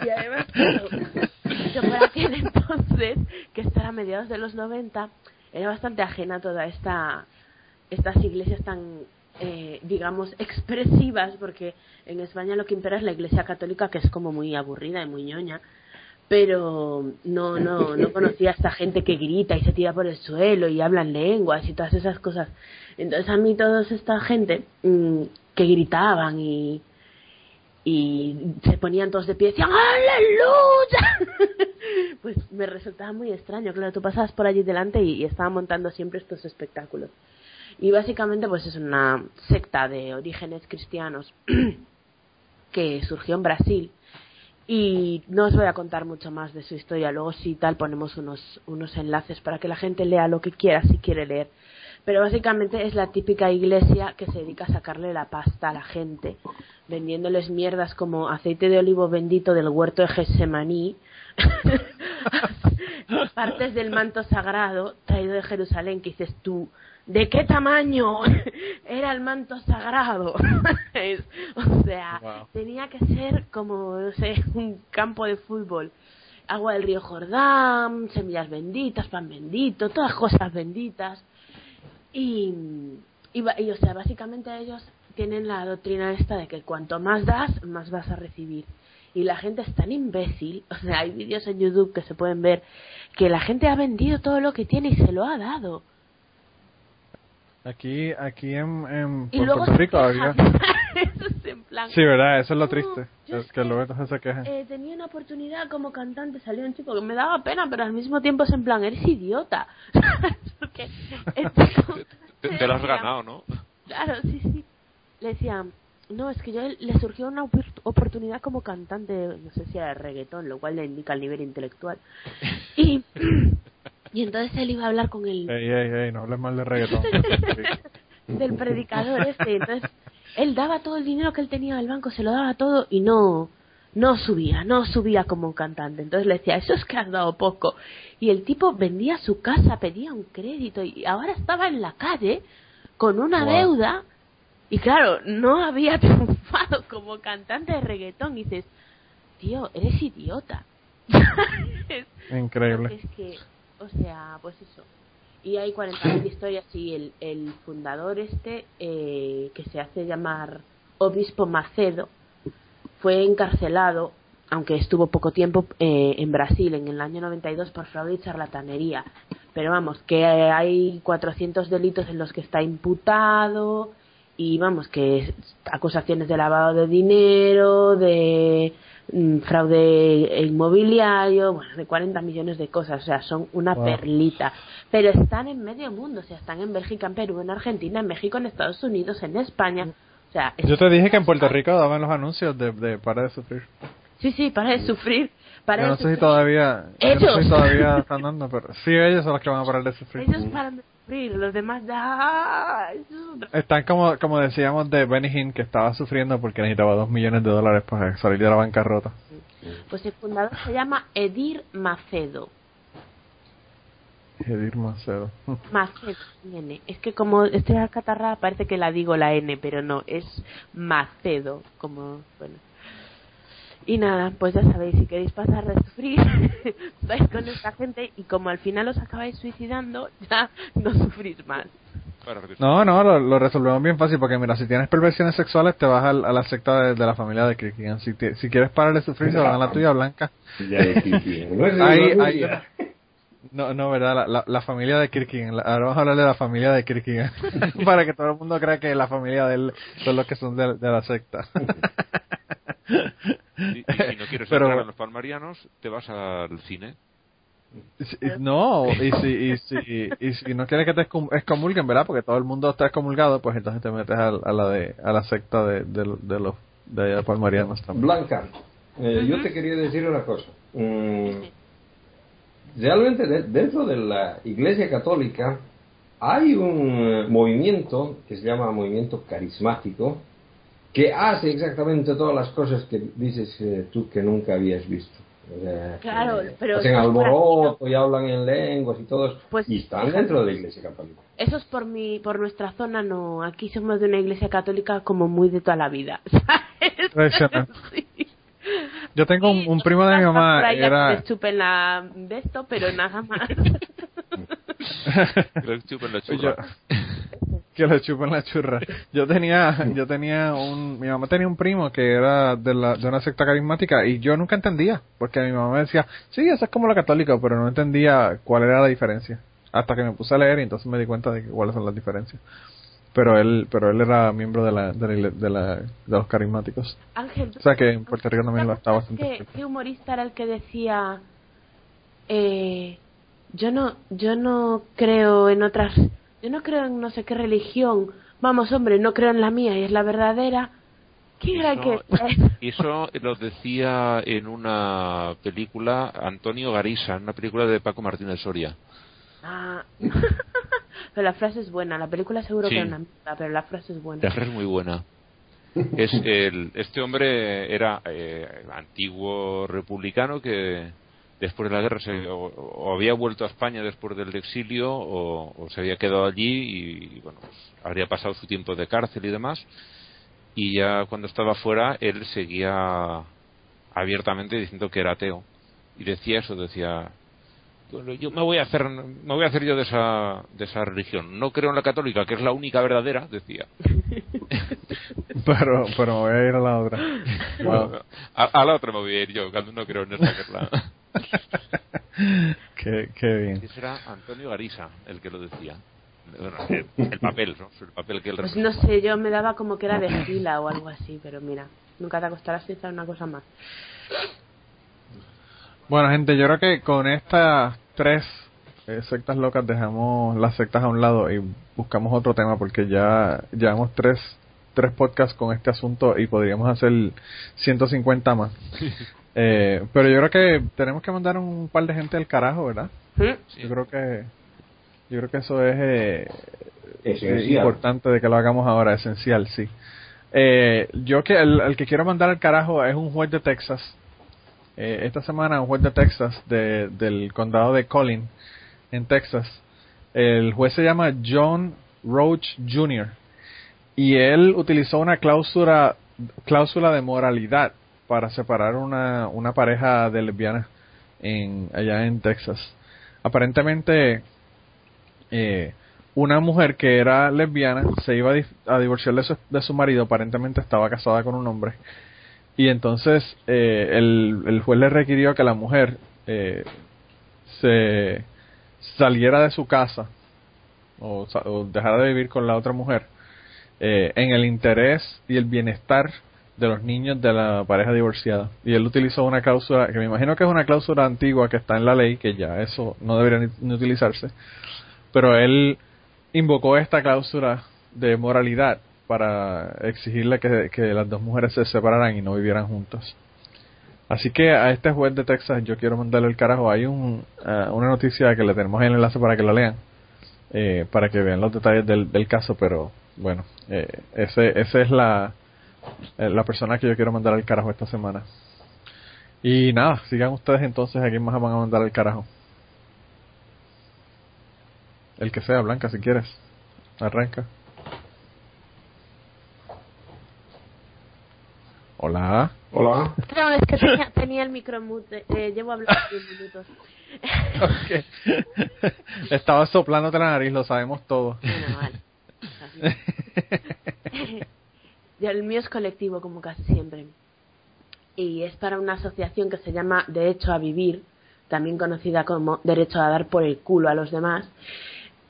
y además, yo por aquel entonces, que esto era a mediados de los 90, era bastante ajena a toda esta estas iglesias tan eh, digamos expresivas porque en España lo que impera es la iglesia católica que es como muy aburrida y muy ñoña pero no no no conocía a esta gente que grita y se tira por el suelo y hablan lenguas y todas esas cosas entonces a mí toda esta gente mm, que gritaban y y se ponían todos de pie y decían ¡Aleluya! pues me resultaba muy extraño. Claro, tú pasabas por allí delante y, y estaban montando siempre estos espectáculos. Y básicamente pues es una secta de orígenes cristianos que surgió en Brasil. Y no os voy a contar mucho más de su historia. Luego si tal ponemos unos, unos enlaces para que la gente lea lo que quiera si quiere leer. Pero básicamente es la típica iglesia que se dedica a sacarle la pasta a la gente, vendiéndoles mierdas como aceite de olivo bendito del huerto de Getsemaní, partes del manto sagrado traído de Jerusalén, que dices tú, ¿de qué tamaño era el manto sagrado? O sea, Wow. tenía que ser como, no sé, un campo de fútbol. Agua del río Jordán, semillas benditas, pan bendito, todas cosas benditas. Y, y, y, o sea, básicamente ellos tienen la doctrina esta de que cuanto más das, más vas a recibir. Y la gente es tan imbécil, o sea, hay vídeos en YouTube que se pueden ver, que la gente ha vendido todo lo que tiene y se lo ha dado. Aquí, aquí en, en Y luego Puerto se Rico había... Eso es en plan, Sí, ¿verdad? Eso es lo No, triste. Es que luego entonces se quejan. eh, tenía una oportunidad como cantante, salió un chico que me daba pena, pero al mismo tiempo es en plan, eres idiota. Porque el chico Te, te lo has ganado, ¿no? Claro, sí, sí. Le decían, no, es que yo le surgió una opor- oportunidad como cantante, no sé si era de reggaetón, lo cual le indica el nivel intelectual. Y, y entonces él iba a hablar con el Ey, ey, ey, no hables mal de reggaetón. del predicador este. Entonces él daba todo el dinero que él tenía del banco, se lo daba todo y no no subía, no subía como un cantante. Entonces le decía, eso es que has dado poco. Y el tipo vendía su casa, pedía un crédito y ahora estaba en la calle con una Wow. deuda y claro, no había triunfado como cantante de reggaetón. Y dices, tío, eres idiota. Increíble. es que, o sea, pues eso. Y hay 40.000 historias y el, el fundador este, eh, que se hace llamar Obispo Macedo, fue encarcelado, aunque estuvo poco tiempo, eh, en Brasil en el año 92 por fraude y charlatanería. Pero vamos, que hay 400 delitos en los que está imputado y vamos, que es- acusaciones de lavado de dinero, de fraude inmobiliario, bueno, de 40 millones de cosas, o sea, son una Wow. perlita. Pero están en medio mundo, o sea, están en Bélgica, en Perú, en Argentina, en México, en Estados Unidos, en España. O sea, Yo te dije que en Puerto Rico daban los anuncios de, de Para de Sufrir. Sí, sí, para de sufrir. Para Yo de no sé si todavía, yo no sé Ellos. si todavía están dando, pero sí, ellos son los que van a parar de sufrir. Ellos paran de sufrir, los demás ya... Están como, como decíamos de Benny Hinn, que estaba sufriendo porque necesitaba dos millones de dólares para salir de la bancarrota. Pues el fundador se llama Edir Macedo. Edir Macedo. Macedo, N. Es que como estoy alcatarra parece que la digo la N, pero no, es Macedo, como, bueno. Y nada, pues ya sabéis, si queréis pasar de sufrir, vais con esta gente y como al final os acabáis suicidando, ya no sufrís más. No, no, lo, lo resolvemos bien fácil porque mira, si tienes perversiones sexuales te vas a, la secta de, de la familia de Kirkigan. Si, te- si quieres parar de sufrir se van a la tuya blanca. Ya Ahí, la ahí- no, no, verdad, la, la, la familia de Kirkigan. Ahora vamos a hablar de la familia de Kirkigan para que todo el mundo crea que la familia de él son los que son de, de la secta. Y, y si no quieres Pero- entrar en los palmarianos, te vas al cine. No, y si, y si, y si no quieres que te excom- excomulguen, ¿verdad? Porque todo el mundo está excomulgado, pues entonces te metes a, a la de a la secta de, de, de los de allá de Palmarianos también. Blanca, eh, yo te quería decir una cosa. Mm, realmente de- dentro de la Iglesia Católica hay un eh, movimiento que se llama movimiento carismático que hace exactamente todas las cosas que dices eh, tú que nunca habías visto. O sea, Claro, que pero hacen alboroto y hablan en lenguas y todo eso, Pues, y están dentro de la Iglesia Católica. Eso es por mi, por nuestra zona, no. Aquí somos de una iglesia católica como muy de toda la vida. ¿sabes? Sí. Yo tengo un, un primo de mi Por mamá, ahí a que era... chupen la de esto, pero nada más. La Yo-. Que le chupen la churra. Yo tenía, yo tenía un, mi mamá tenía un primo que era de, la, de una secta carismática y yo nunca entendía, porque mi mamá me decía, sí, eso es como lo católico, pero no entendía cuál era la diferencia. Hasta que me puse a leer y entonces me di cuenta de que- cuáles son las diferencias. Pero él, pero él era miembro de la, de la, de, la- de los carismáticos. Ángel, O sea que en Puerto Rico también lo ¿qué, bastante. ¿Qué humorista era el que decía, eh, yo no, yo no creo en otras, yo no creo en no sé qué religión. Vamos, hombre, no creo en la mía y es la verdadera. ¿Quién era el que? Eso lo decía en una película Antonio Garisa, en una película de Paco Martínez Soria. Ah. pero la frase es buena. La película seguro Sí. que era una mierda, pero la frase es buena. La frase es muy buena. Es el, este hombre era eh, antiguo republicano que después de la guerra se, o, o había vuelto a España después del exilio o, se había quedado allí y bueno pues, habría pasado su tiempo de cárcel y demás. Y ya cuando estaba fuera él seguía abiertamente diciendo que era ateo. Y decía eso decía bueno, yo me voy a hacer me voy a hacer yo de esa de esa religión. No creo en la católica que es la única verdadera decía Pero, pero me voy a ir a la otra. Wow. a, a la otra me voy a ir yo cuando no creo en esta que es la qué, qué bien. ese era Antonio Garisa el que lo decía Bueno, el, el papel no el papel que él Pues no sé, yo me daba como que era de fila o algo así, pero mira, nunca te acostarás sin saber una cosa más. Bueno, gente, yo creo que con estas tres eh, sectas locas dejamos las sectas a un lado y buscamos otro tema porque ya llevamos tres, tres podcasts con este asunto y podríamos hacer 150 más. Eh, pero yo creo que tenemos que mandar un par de gente al carajo, ¿verdad? ¿Mm? Yo creo que yo creo que eso es eh, Esencial. es importante de que lo hagamos ahora, esencial, sí. Eh, yo que el, el que quiero mandar al carajo es un juez de Texas. Eh, esta semana un juez de Texas de, del condado de Collin en Texas. El juez se llama John Roach Jr. y él utilizó una cláusula cláusula de moralidad para separar una, una pareja de lesbianas en allá en Texas. Aparentemente eh, una mujer que era lesbiana se iba a, di- a divorciar de su, de su marido, aparentemente estaba casada con un hombre, y entonces eh, el, el juez le requirió que la mujer eh, se saliera de su casa o, sa- o dejara de vivir con la otra mujer eh, en el interés y el bienestar de los niños de la pareja divorciada. Y él utilizó una cláusula, que me imagino que es una cláusula antigua que está en la ley, que ya eso no debería ni- utilizarse, pero él invocó esta cláusula de moralidad para exigirle que, que las dos mujeres se separaran y no vivieran juntas. Así que a este juez de Texas yo quiero mandarle el carajo. Hay un, ah, una noticia que le tenemos ahí el enlace para que lo lean, eh, para que vean los detalles del caso, pero bueno, eh, ese, esa es la, eh, la persona que yo quiero mandar al carajo esta semana. Y nada, sigan ustedes entonces a quién más van a mandar al carajo. El que sea, Blanca, si quieres. Arranca. Hola. Hola. Es que tenía, tenía el micro mute, eh, llevo hablando 10 minutos. Ok. Estaba soplándote la nariz, lo sabemos todos. Bueno, vale. El mío es colectivo, como casi siempre. Y es para una asociación que se llama Derecho a Vivir, también conocida como Derecho a dar por el culo a los demás.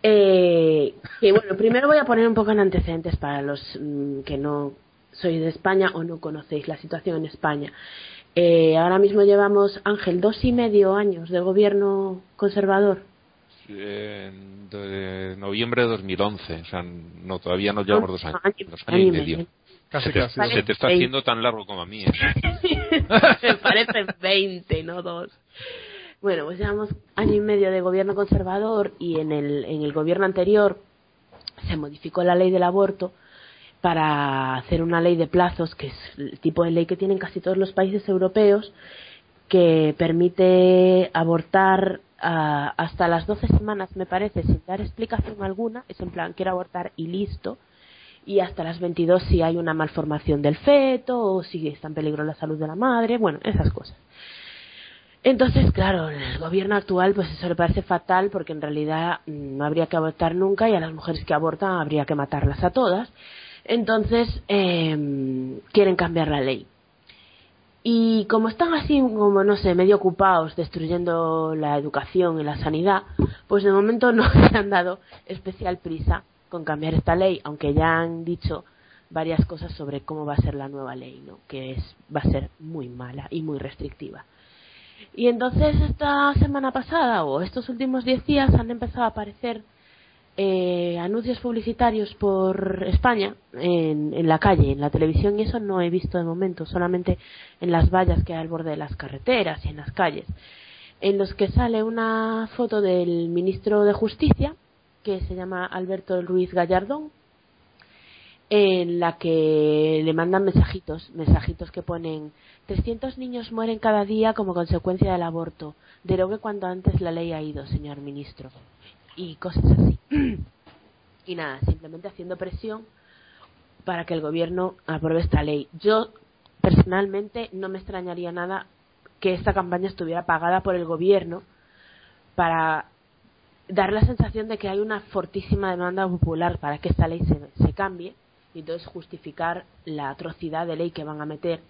Eh, que bueno, primero voy a poner un poco en antecedentes para los mm, que no sois de España o no conocéis la situación en España. Eh, ahora mismo llevamos, Ángel, dos y medio años de gobierno conservador. En de noviembre de 2011 o sea no todavía no llevamos dos años Año- dos año años y medio. Casi, se te, casi. Se te está haciendo tan largo como a mí ¿eh? Me parece 20, no dos. Bueno, pues llevamos año y medio de gobierno conservador y en el, en el gobierno anterior se modificó la ley del aborto para hacer una ley de plazos, que es el tipo de ley que tienen casi todos los países europeos, que permite abortar hasta las 12 semanas, me parece, sin dar explicación alguna. Es en plan, quiero abortar y listo. Y hasta las 22 si hay una malformación del feto o si está en peligro la salud de la madre. Bueno, esas cosas. Entonces, claro, el gobierno actual, pues eso le parece fatal porque en realidad mm, no habría que abortar nunca y a las mujeres que abortan habría que matarlas a todas. Entonces, eh, quieren cambiar la ley. Y como están así, como no sé, medio ocupados destruyendo la educación y la sanidad, pues de momento no se han dado especial prisa con cambiar esta ley, aunque ya han dicho varias cosas sobre cómo va a ser la nueva ley, ¿no? Que es va a ser muy mala y muy restrictiva. Y entonces esta semana pasada o estos últimos diez días han empezado a aparecer eh, anuncios publicitarios por España en, la calle, en la televisión y eso no he visto de momento, solamente en las vallas que hay al borde de las carreteras y en las calles, en los que sale una foto del ministro de Justicia que se llama Alberto Ruiz Gallardón en la que le mandan mensajitos, mensajitos que ponen 300 niños mueren cada día como consecuencia del aborto. Derogue cuando antes la ley ha ido, señor ministro. Y cosas así. y nada, simplemente haciendo presión para que el gobierno apruebe esta ley. Yo personalmente no me extrañaría nada que esta campaña estuviera pagada por el gobierno para dar la sensación de que hay una fortísima demanda popular para que esta ley se, se cambie y entonces justificar la atrocidad de ley que van a meter.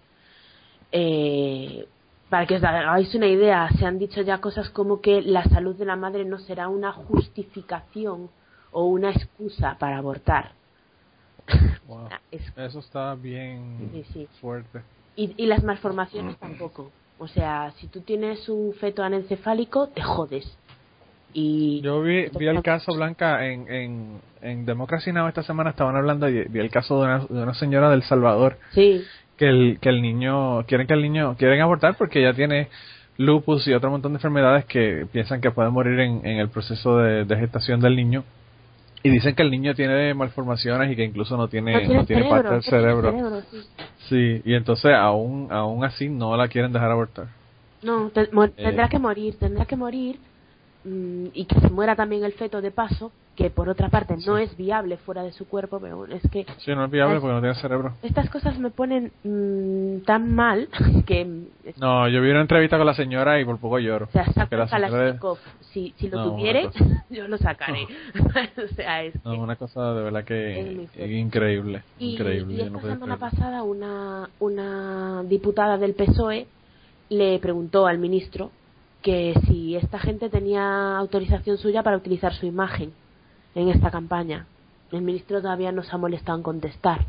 Eh, para que os hagáis una idea, se han dicho ya cosas como que la salud de la madre no será una justificación o una excusa para abortar. Wow. Es- Eso está bien Sí, sí. fuerte. y, y las malformaciones tampoco. O sea, si tú tienes un feto anencefálico, te jodes. Y Yo vi, vi el caso Blanca en, en, en Democracy Now! esta semana estaban hablando y vi el caso de una, de una señora del Salvador sí, que el, que el niño, quieren que el niño, quieren abortar porque ya tiene lupus y otro montón de enfermedades que piensan que pueden morir en, en el proceso de, de gestación del niño. Y dicen que el niño tiene malformaciones y que incluso no tiene, no tiene, no tiene parte del cerebro. cerebro, sí. Sí, y entonces aún, aún así no la quieren dejar abortar. No, te- Eh. tendrá que morir, tendrá que morir y que se muera también el feto de paso, que por otra parte no es viable fuera de su cuerpo, pero es que Sí, no es viable porque no tiene cerebro. estas cosas me ponen mm, tan mal que mm, No, yo vi una entrevista con la señora y por poco lloro. o sea, saco la Kalashnikov, si, si lo No, tuviere, yo lo sacaré. o sea, es No, que- una cosa de verdad que es increíble, Y, increíble. y esta no semana pasada una, una diputada del PSOE le preguntó al ministro que si esta gente tenía autorización suya para utilizar su imagen en esta campaña. El ministro todavía no se ha molestado en contestar.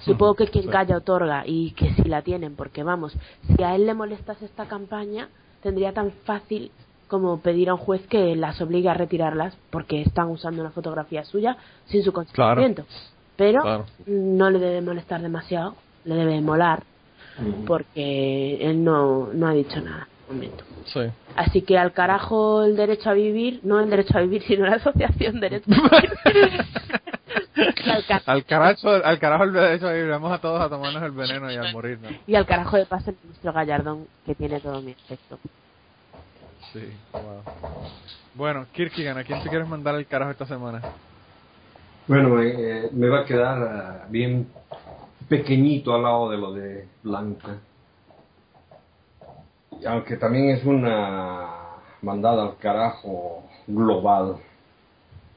Supongo que quien calla otorga y que sí la tienen, porque vamos, si a él le molestase esta campaña, tendría tan fácil como pedir a un juez que las obligue a retirarlas porque están usando una fotografía suya sin su consentimiento. Pero Claro. no le debe molestar demasiado, le debe molar, porque él no, no ha dicho nada momento. Sí. Así que al carajo el derecho a vivir, no el derecho a vivir, sino la asociación derecho a vivir. al ca- Al carajo, al carajo el derecho y vamos a todos a tomarnos el veneno y a morirnos. y al carajo de paso el ministro Gallardón, que tiene todo mi afecto. Sí, wow. Bueno, Kirkigan, ¿a quién te quieres mandar el carajo esta semana? Bueno, eh, me va a quedar ah, bien pequeñito al lado de lo de Blanca. Aunque también es una mandada al carajo global.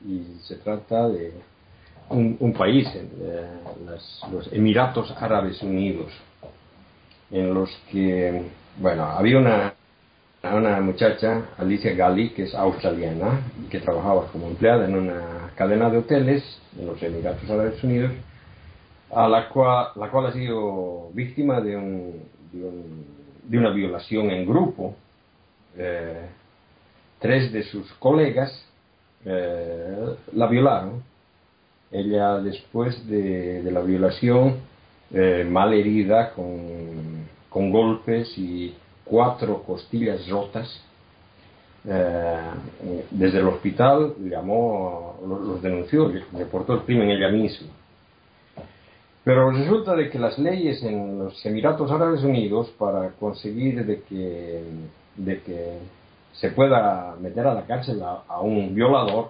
Y se trata de un, un país, eh, los Emiratos Árabes Unidos, en los que, bueno, había una, una muchacha, Alicia Gali, que es australiana, que trabajaba como empleada en una cadena de hoteles en los Emiratos Árabes Unidos, a la cual, la cual ha sido víctima de, un- de una violación en grupo. Eh, tres de sus colegas eh, la violaron. Ella después de, de la violación, eh, mal herida, con, con golpes y cuatro costillas rotas, eh, desde el hospital llamó, los, denunció, reportó el crimen ella misma. Pero resulta de que las leyes en los Emiratos Árabes Unidos para conseguir de que, de que se pueda meter a la cárcel a, a un violador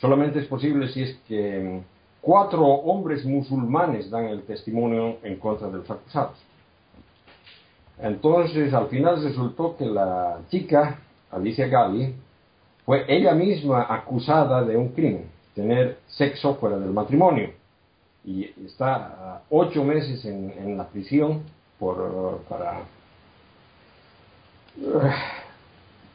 solamente es posible si es que cuatro hombres musulmanes dan el testimonio en contra de los acusados. Entonces, al final resultó que la chica, Alicia Gali, fue ella misma acusada de un crimen, tener sexo fuera del matrimonio. Y está ocho meses en, en la prisión por, para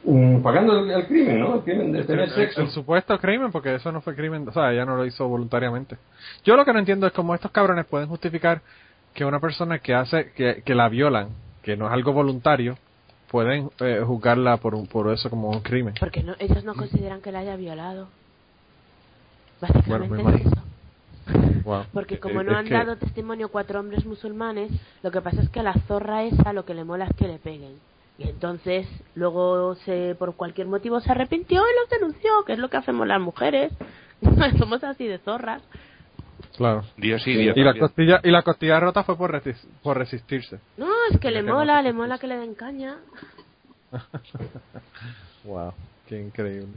mm, pagando el, el crimen, ¿no? El crimen de tener el, sexo. el supuesto crimen, porque eso no fue crimen, o sea, ella no lo hizo voluntariamente. Yo lo que no entiendo es cómo estos cabrones pueden justificar que una persona que hace, que, que la violan, que no es algo voluntario, pueden eh, juzgarla por, un- por eso como un crimen. Porque no, ellos no consideran que la haya violado. Básicamente Bueno, es eso. Wow. Porque como Es- no es han que- dado testimonio cuatro hombres musulmanes, lo que pasa es que a la zorra esa lo que le mola es que le peguen. Y entonces luego se por cualquier motivo se arrepintió y los denunció, que es lo que hacemos las mujeres. Somos así de zorras. Claro. Día sí, día Y la costilla, y la costilla rota fue por, resist- por resistirse. No, es que le mola, le mola que le den caña. Wow, qué increíble.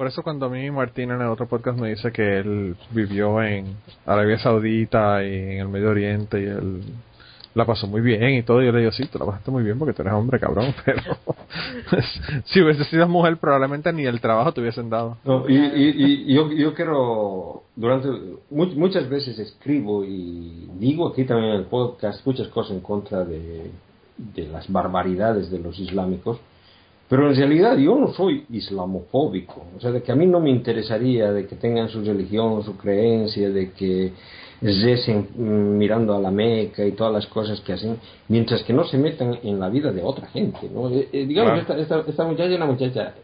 Por eso cuando a mí Martín en el otro podcast me dice que él vivió en Arabia Saudita y en el Medio Oriente y él la pasó muy bien y todo, yo le digo, sí, tú la pasaste muy bien porque tú eres hombre, cabrón, pero si hubiese sido mujer probablemente ni el trabajo te hubiesen dado. Y, y- y yo, yo quiero, durante, mu- muchas veces escribo y digo aquí también en el podcast muchas cosas en contra de, de las barbaridades de los islámicos, pero en realidad yo no soy islamofóbico, o sea, de que a mí no me interesaría de que tengan su religión, su creencia, de que recen mm, mirando a la Meca y todas las cosas que hacen, mientras que no se metan en la vida de otra gente, ¿no? Eh, eh, digamos, esta, esta, esta muchacha es una muchacha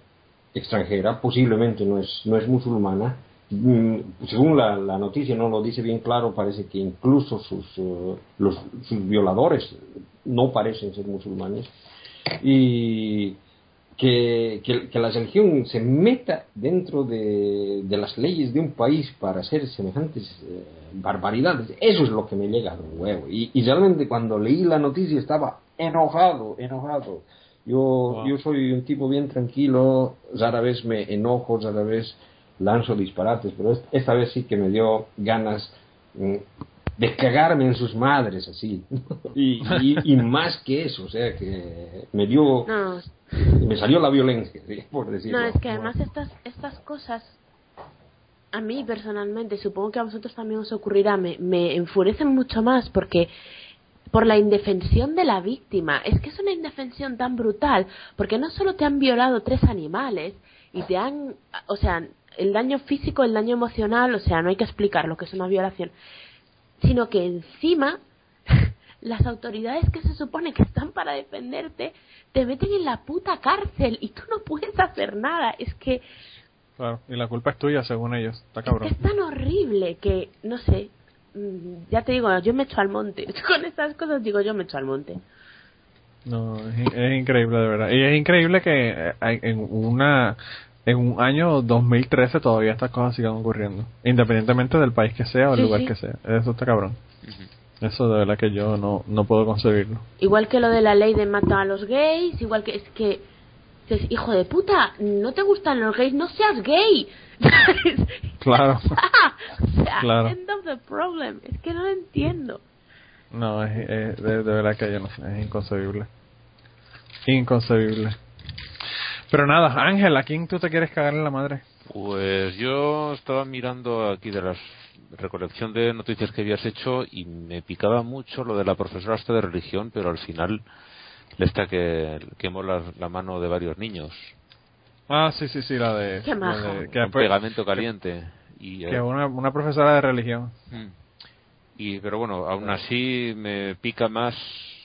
extranjera, posiblemente no es, no es musulmana. Mm, Según la, la noticia no lo dice bien claro, parece que incluso sus, eh, los, sus violadores no parecen ser musulmanes. Y que, que, que la religión se meta dentro de, de las leyes de un país para hacer semejantes eh, barbaridades, eso es lo que me llega a un huevo. Y, y realmente cuando leí la noticia estaba enojado, enojado. Yo, Wow. yo soy un tipo bien tranquilo, rara vez me enojo, rara vez lanzo disparates, pero est- esta vez sí que me dio ganas mm, de cagarme en sus madres, así. y, y, y más que eso, o sea, que me dio, No, me salió la violencia, ¿sí? por decirlo. no es que además estas, estas cosas, a mí personalmente, supongo que a vosotros también os ocurrirá, me, me enfurecen mucho más porque por la indefensión de la víctima. Es que es una indefensión tan brutal, porque no solo te han violado tres animales y te han, o sea, el daño físico, el daño emocional, o sea, no hay que explicar lo que es una violación, sino que encima las autoridades que se supone que están para defenderte te meten en la puta cárcel y tú no puedes hacer nada. Es que Claro, y la culpa es tuya según ellos, está es, que cabrón. es tan horrible que, no sé, mm, ya te digo, yo me echo al monte. Con estas cosas digo, yo me echo al monte. No, es, es increíble de verdad. Y es increíble que eh, en una en un año 2013 todavía estas cosas sigan ocurriendo, independientemente del país que sea o el Sí, lugar sí. que sea. Eso está cabrón. Eso de verdad que yo no no puedo concebirlo. Igual que lo de la ley de matar a los gays, igual que es que dices, hijo de puta, no te gustan los gays, no seas gay. Claro. o sea, Claro. end of the problem. Es que no lo entiendo. No, es, es- de, de verdad que yo no sé, es inconcebible. Inconcebible. Pero nada, Ángel, ¿a quién tú te quieres cagar en la madre? Pues yo estaba mirando aquí de las recolección de noticias que habías hecho y me picaba mucho lo de la profesora esta de religión, pero al final le está que quemó la, la mano de varios niños Ah, sí, sí, sí, la de... Qué la maja. de- que con después- pegamento caliente y eh, que una, una profesora de religión. Mm. Y, pero bueno, aún así me pica más eh,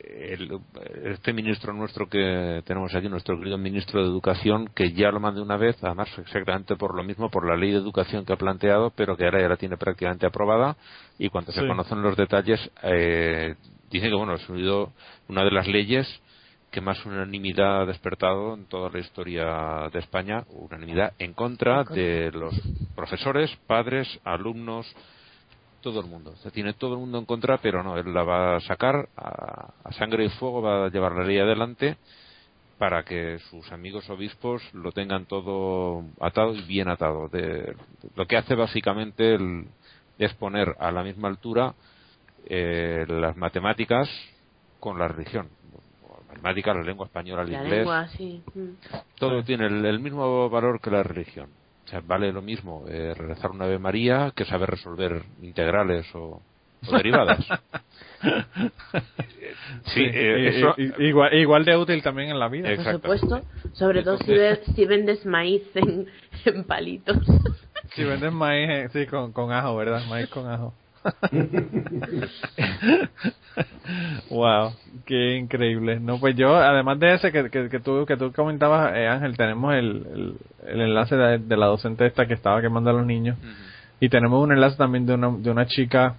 el- este ministro nuestro que tenemos aquí, nuestro querido ministro de Educación, que ya lo mandé una vez, además exactamente por lo mismo, por la ley de educación que ha planteado, pero que ahora ya la tiene prácticamente aprobada. Y cuando se conocen los detalles, eh, dice que bueno, ha sido una de las leyes que más unanimidad ha despertado en toda la historia de España, unanimidad en contra de los profesores, padres, alumnos, todo el mundo. Se tiene todo el mundo en contra, pero no, él la va a sacar a, a sangre y fuego, va a llevar la ley adelante para que sus amigos obispos lo tengan todo atado y bien atado. De, lo que hace básicamente el, es poner a la misma altura eh, las matemáticas con la religión. La matemática, la lengua española, el La inglés, lengua, sí. Mm. todo tiene el, el mismo valor que la religión. O sea, vale lo mismo eh, rezar una Ave María que saber resolver integrales o, o derivadas. sí, eh, eso- igual, igual de útil también en la vida. Por Exacto. supuesto. Sobre todo si, si vendes maíz en, en palitos. Si vendes maíz, eh, sí, con, con ajo, ¿verdad? Maíz con ajo. wow, qué increíble. No, pues yo, además de ese que, que, que tú que tú comentabas, eh, Ángel, tenemos el, el, el enlace de, de la docente esta que estaba quemando a los niños y tenemos un enlace también de una, de una chica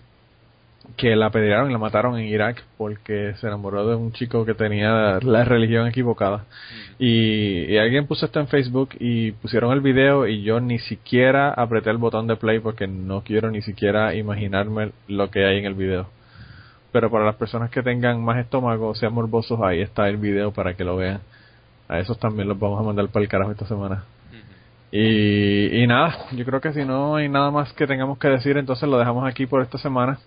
que la apedrearon y la mataron en Irak porque se enamoró de un chico que tenía la religión equivocada. Y, y alguien puso esto en Facebook y pusieron el video y yo ni siquiera apreté el botón de play porque no quiero ni siquiera imaginarme lo que hay en el video. Pero para las personas que tengan más estómago, sean morbosos, ahí está el video para que lo vean. A esos también los vamos a mandar para el carajo esta semana. Y, y nada, yo creo que si no hay nada más que tengamos que decir, entonces lo dejamos aquí por esta semana.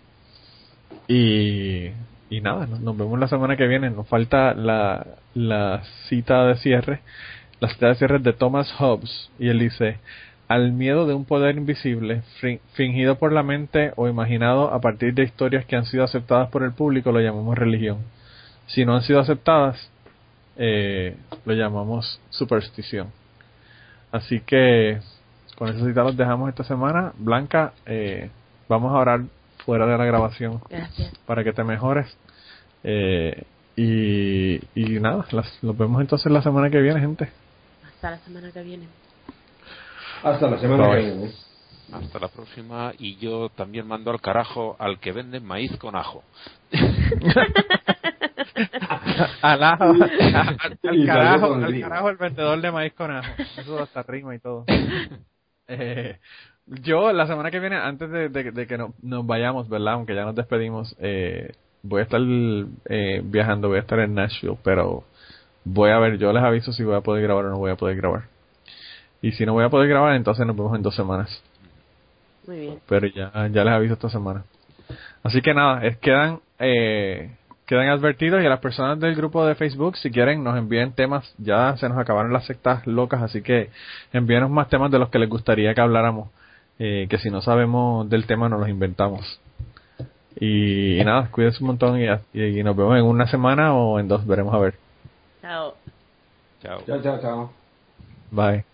Y, y nada, nos, nos vemos la semana que viene. Nos falta la, la cita de cierre. La cita de cierre de Thomas Hobbes. Y él dice, al miedo de un poder invisible, fingido por la mente o imaginado a partir de historias que han sido aceptadas por el público, lo llamamos religión. Si no han sido aceptadas, eh, lo llamamos superstición. Así que con esa cita los dejamos esta semana. Blanca, eh, vamos a orar fuera de la grabación Gracias. para que te mejores. Eh, y, y nada, las, los vemos entonces la semana que viene, gente. Hasta la semana que viene. Hasta la semana que viene. Hasta la próxima. Y yo también mando al carajo al que vende maíz con ajo. al ajo, al, carajo, al carajo el vendedor de maíz con ajo. Eso hasta rima y todo. Eh, yo la semana que viene, antes de, de- de que no- nos vayamos, ¿verdad? Aunque ya nos despedimos, eh, voy a estar eh, viajando, voy a estar en Nashville, pero voy a ver, yo les aviso si voy a poder grabar o no voy a poder grabar. Y si no voy a poder grabar, entonces nos vemos en dos semanas. Muy bien. pero ya, ya les aviso esta semana. Así que nada, es, quedan, eh, quedan advertidos y a las personas del grupo de Facebook, si quieren, nos envíen temas. Ya se nos acabaron las sectas locas, así que envíenos más temas de los que les gustaría que habláramos. Eh, que si no sabemos del tema, nos los inventamos. Y, y nada, cuídense un montón y, y nos vemos en una semana o en dos, veremos a ver. Chao. Chao. Chao, chao, chao. Bye.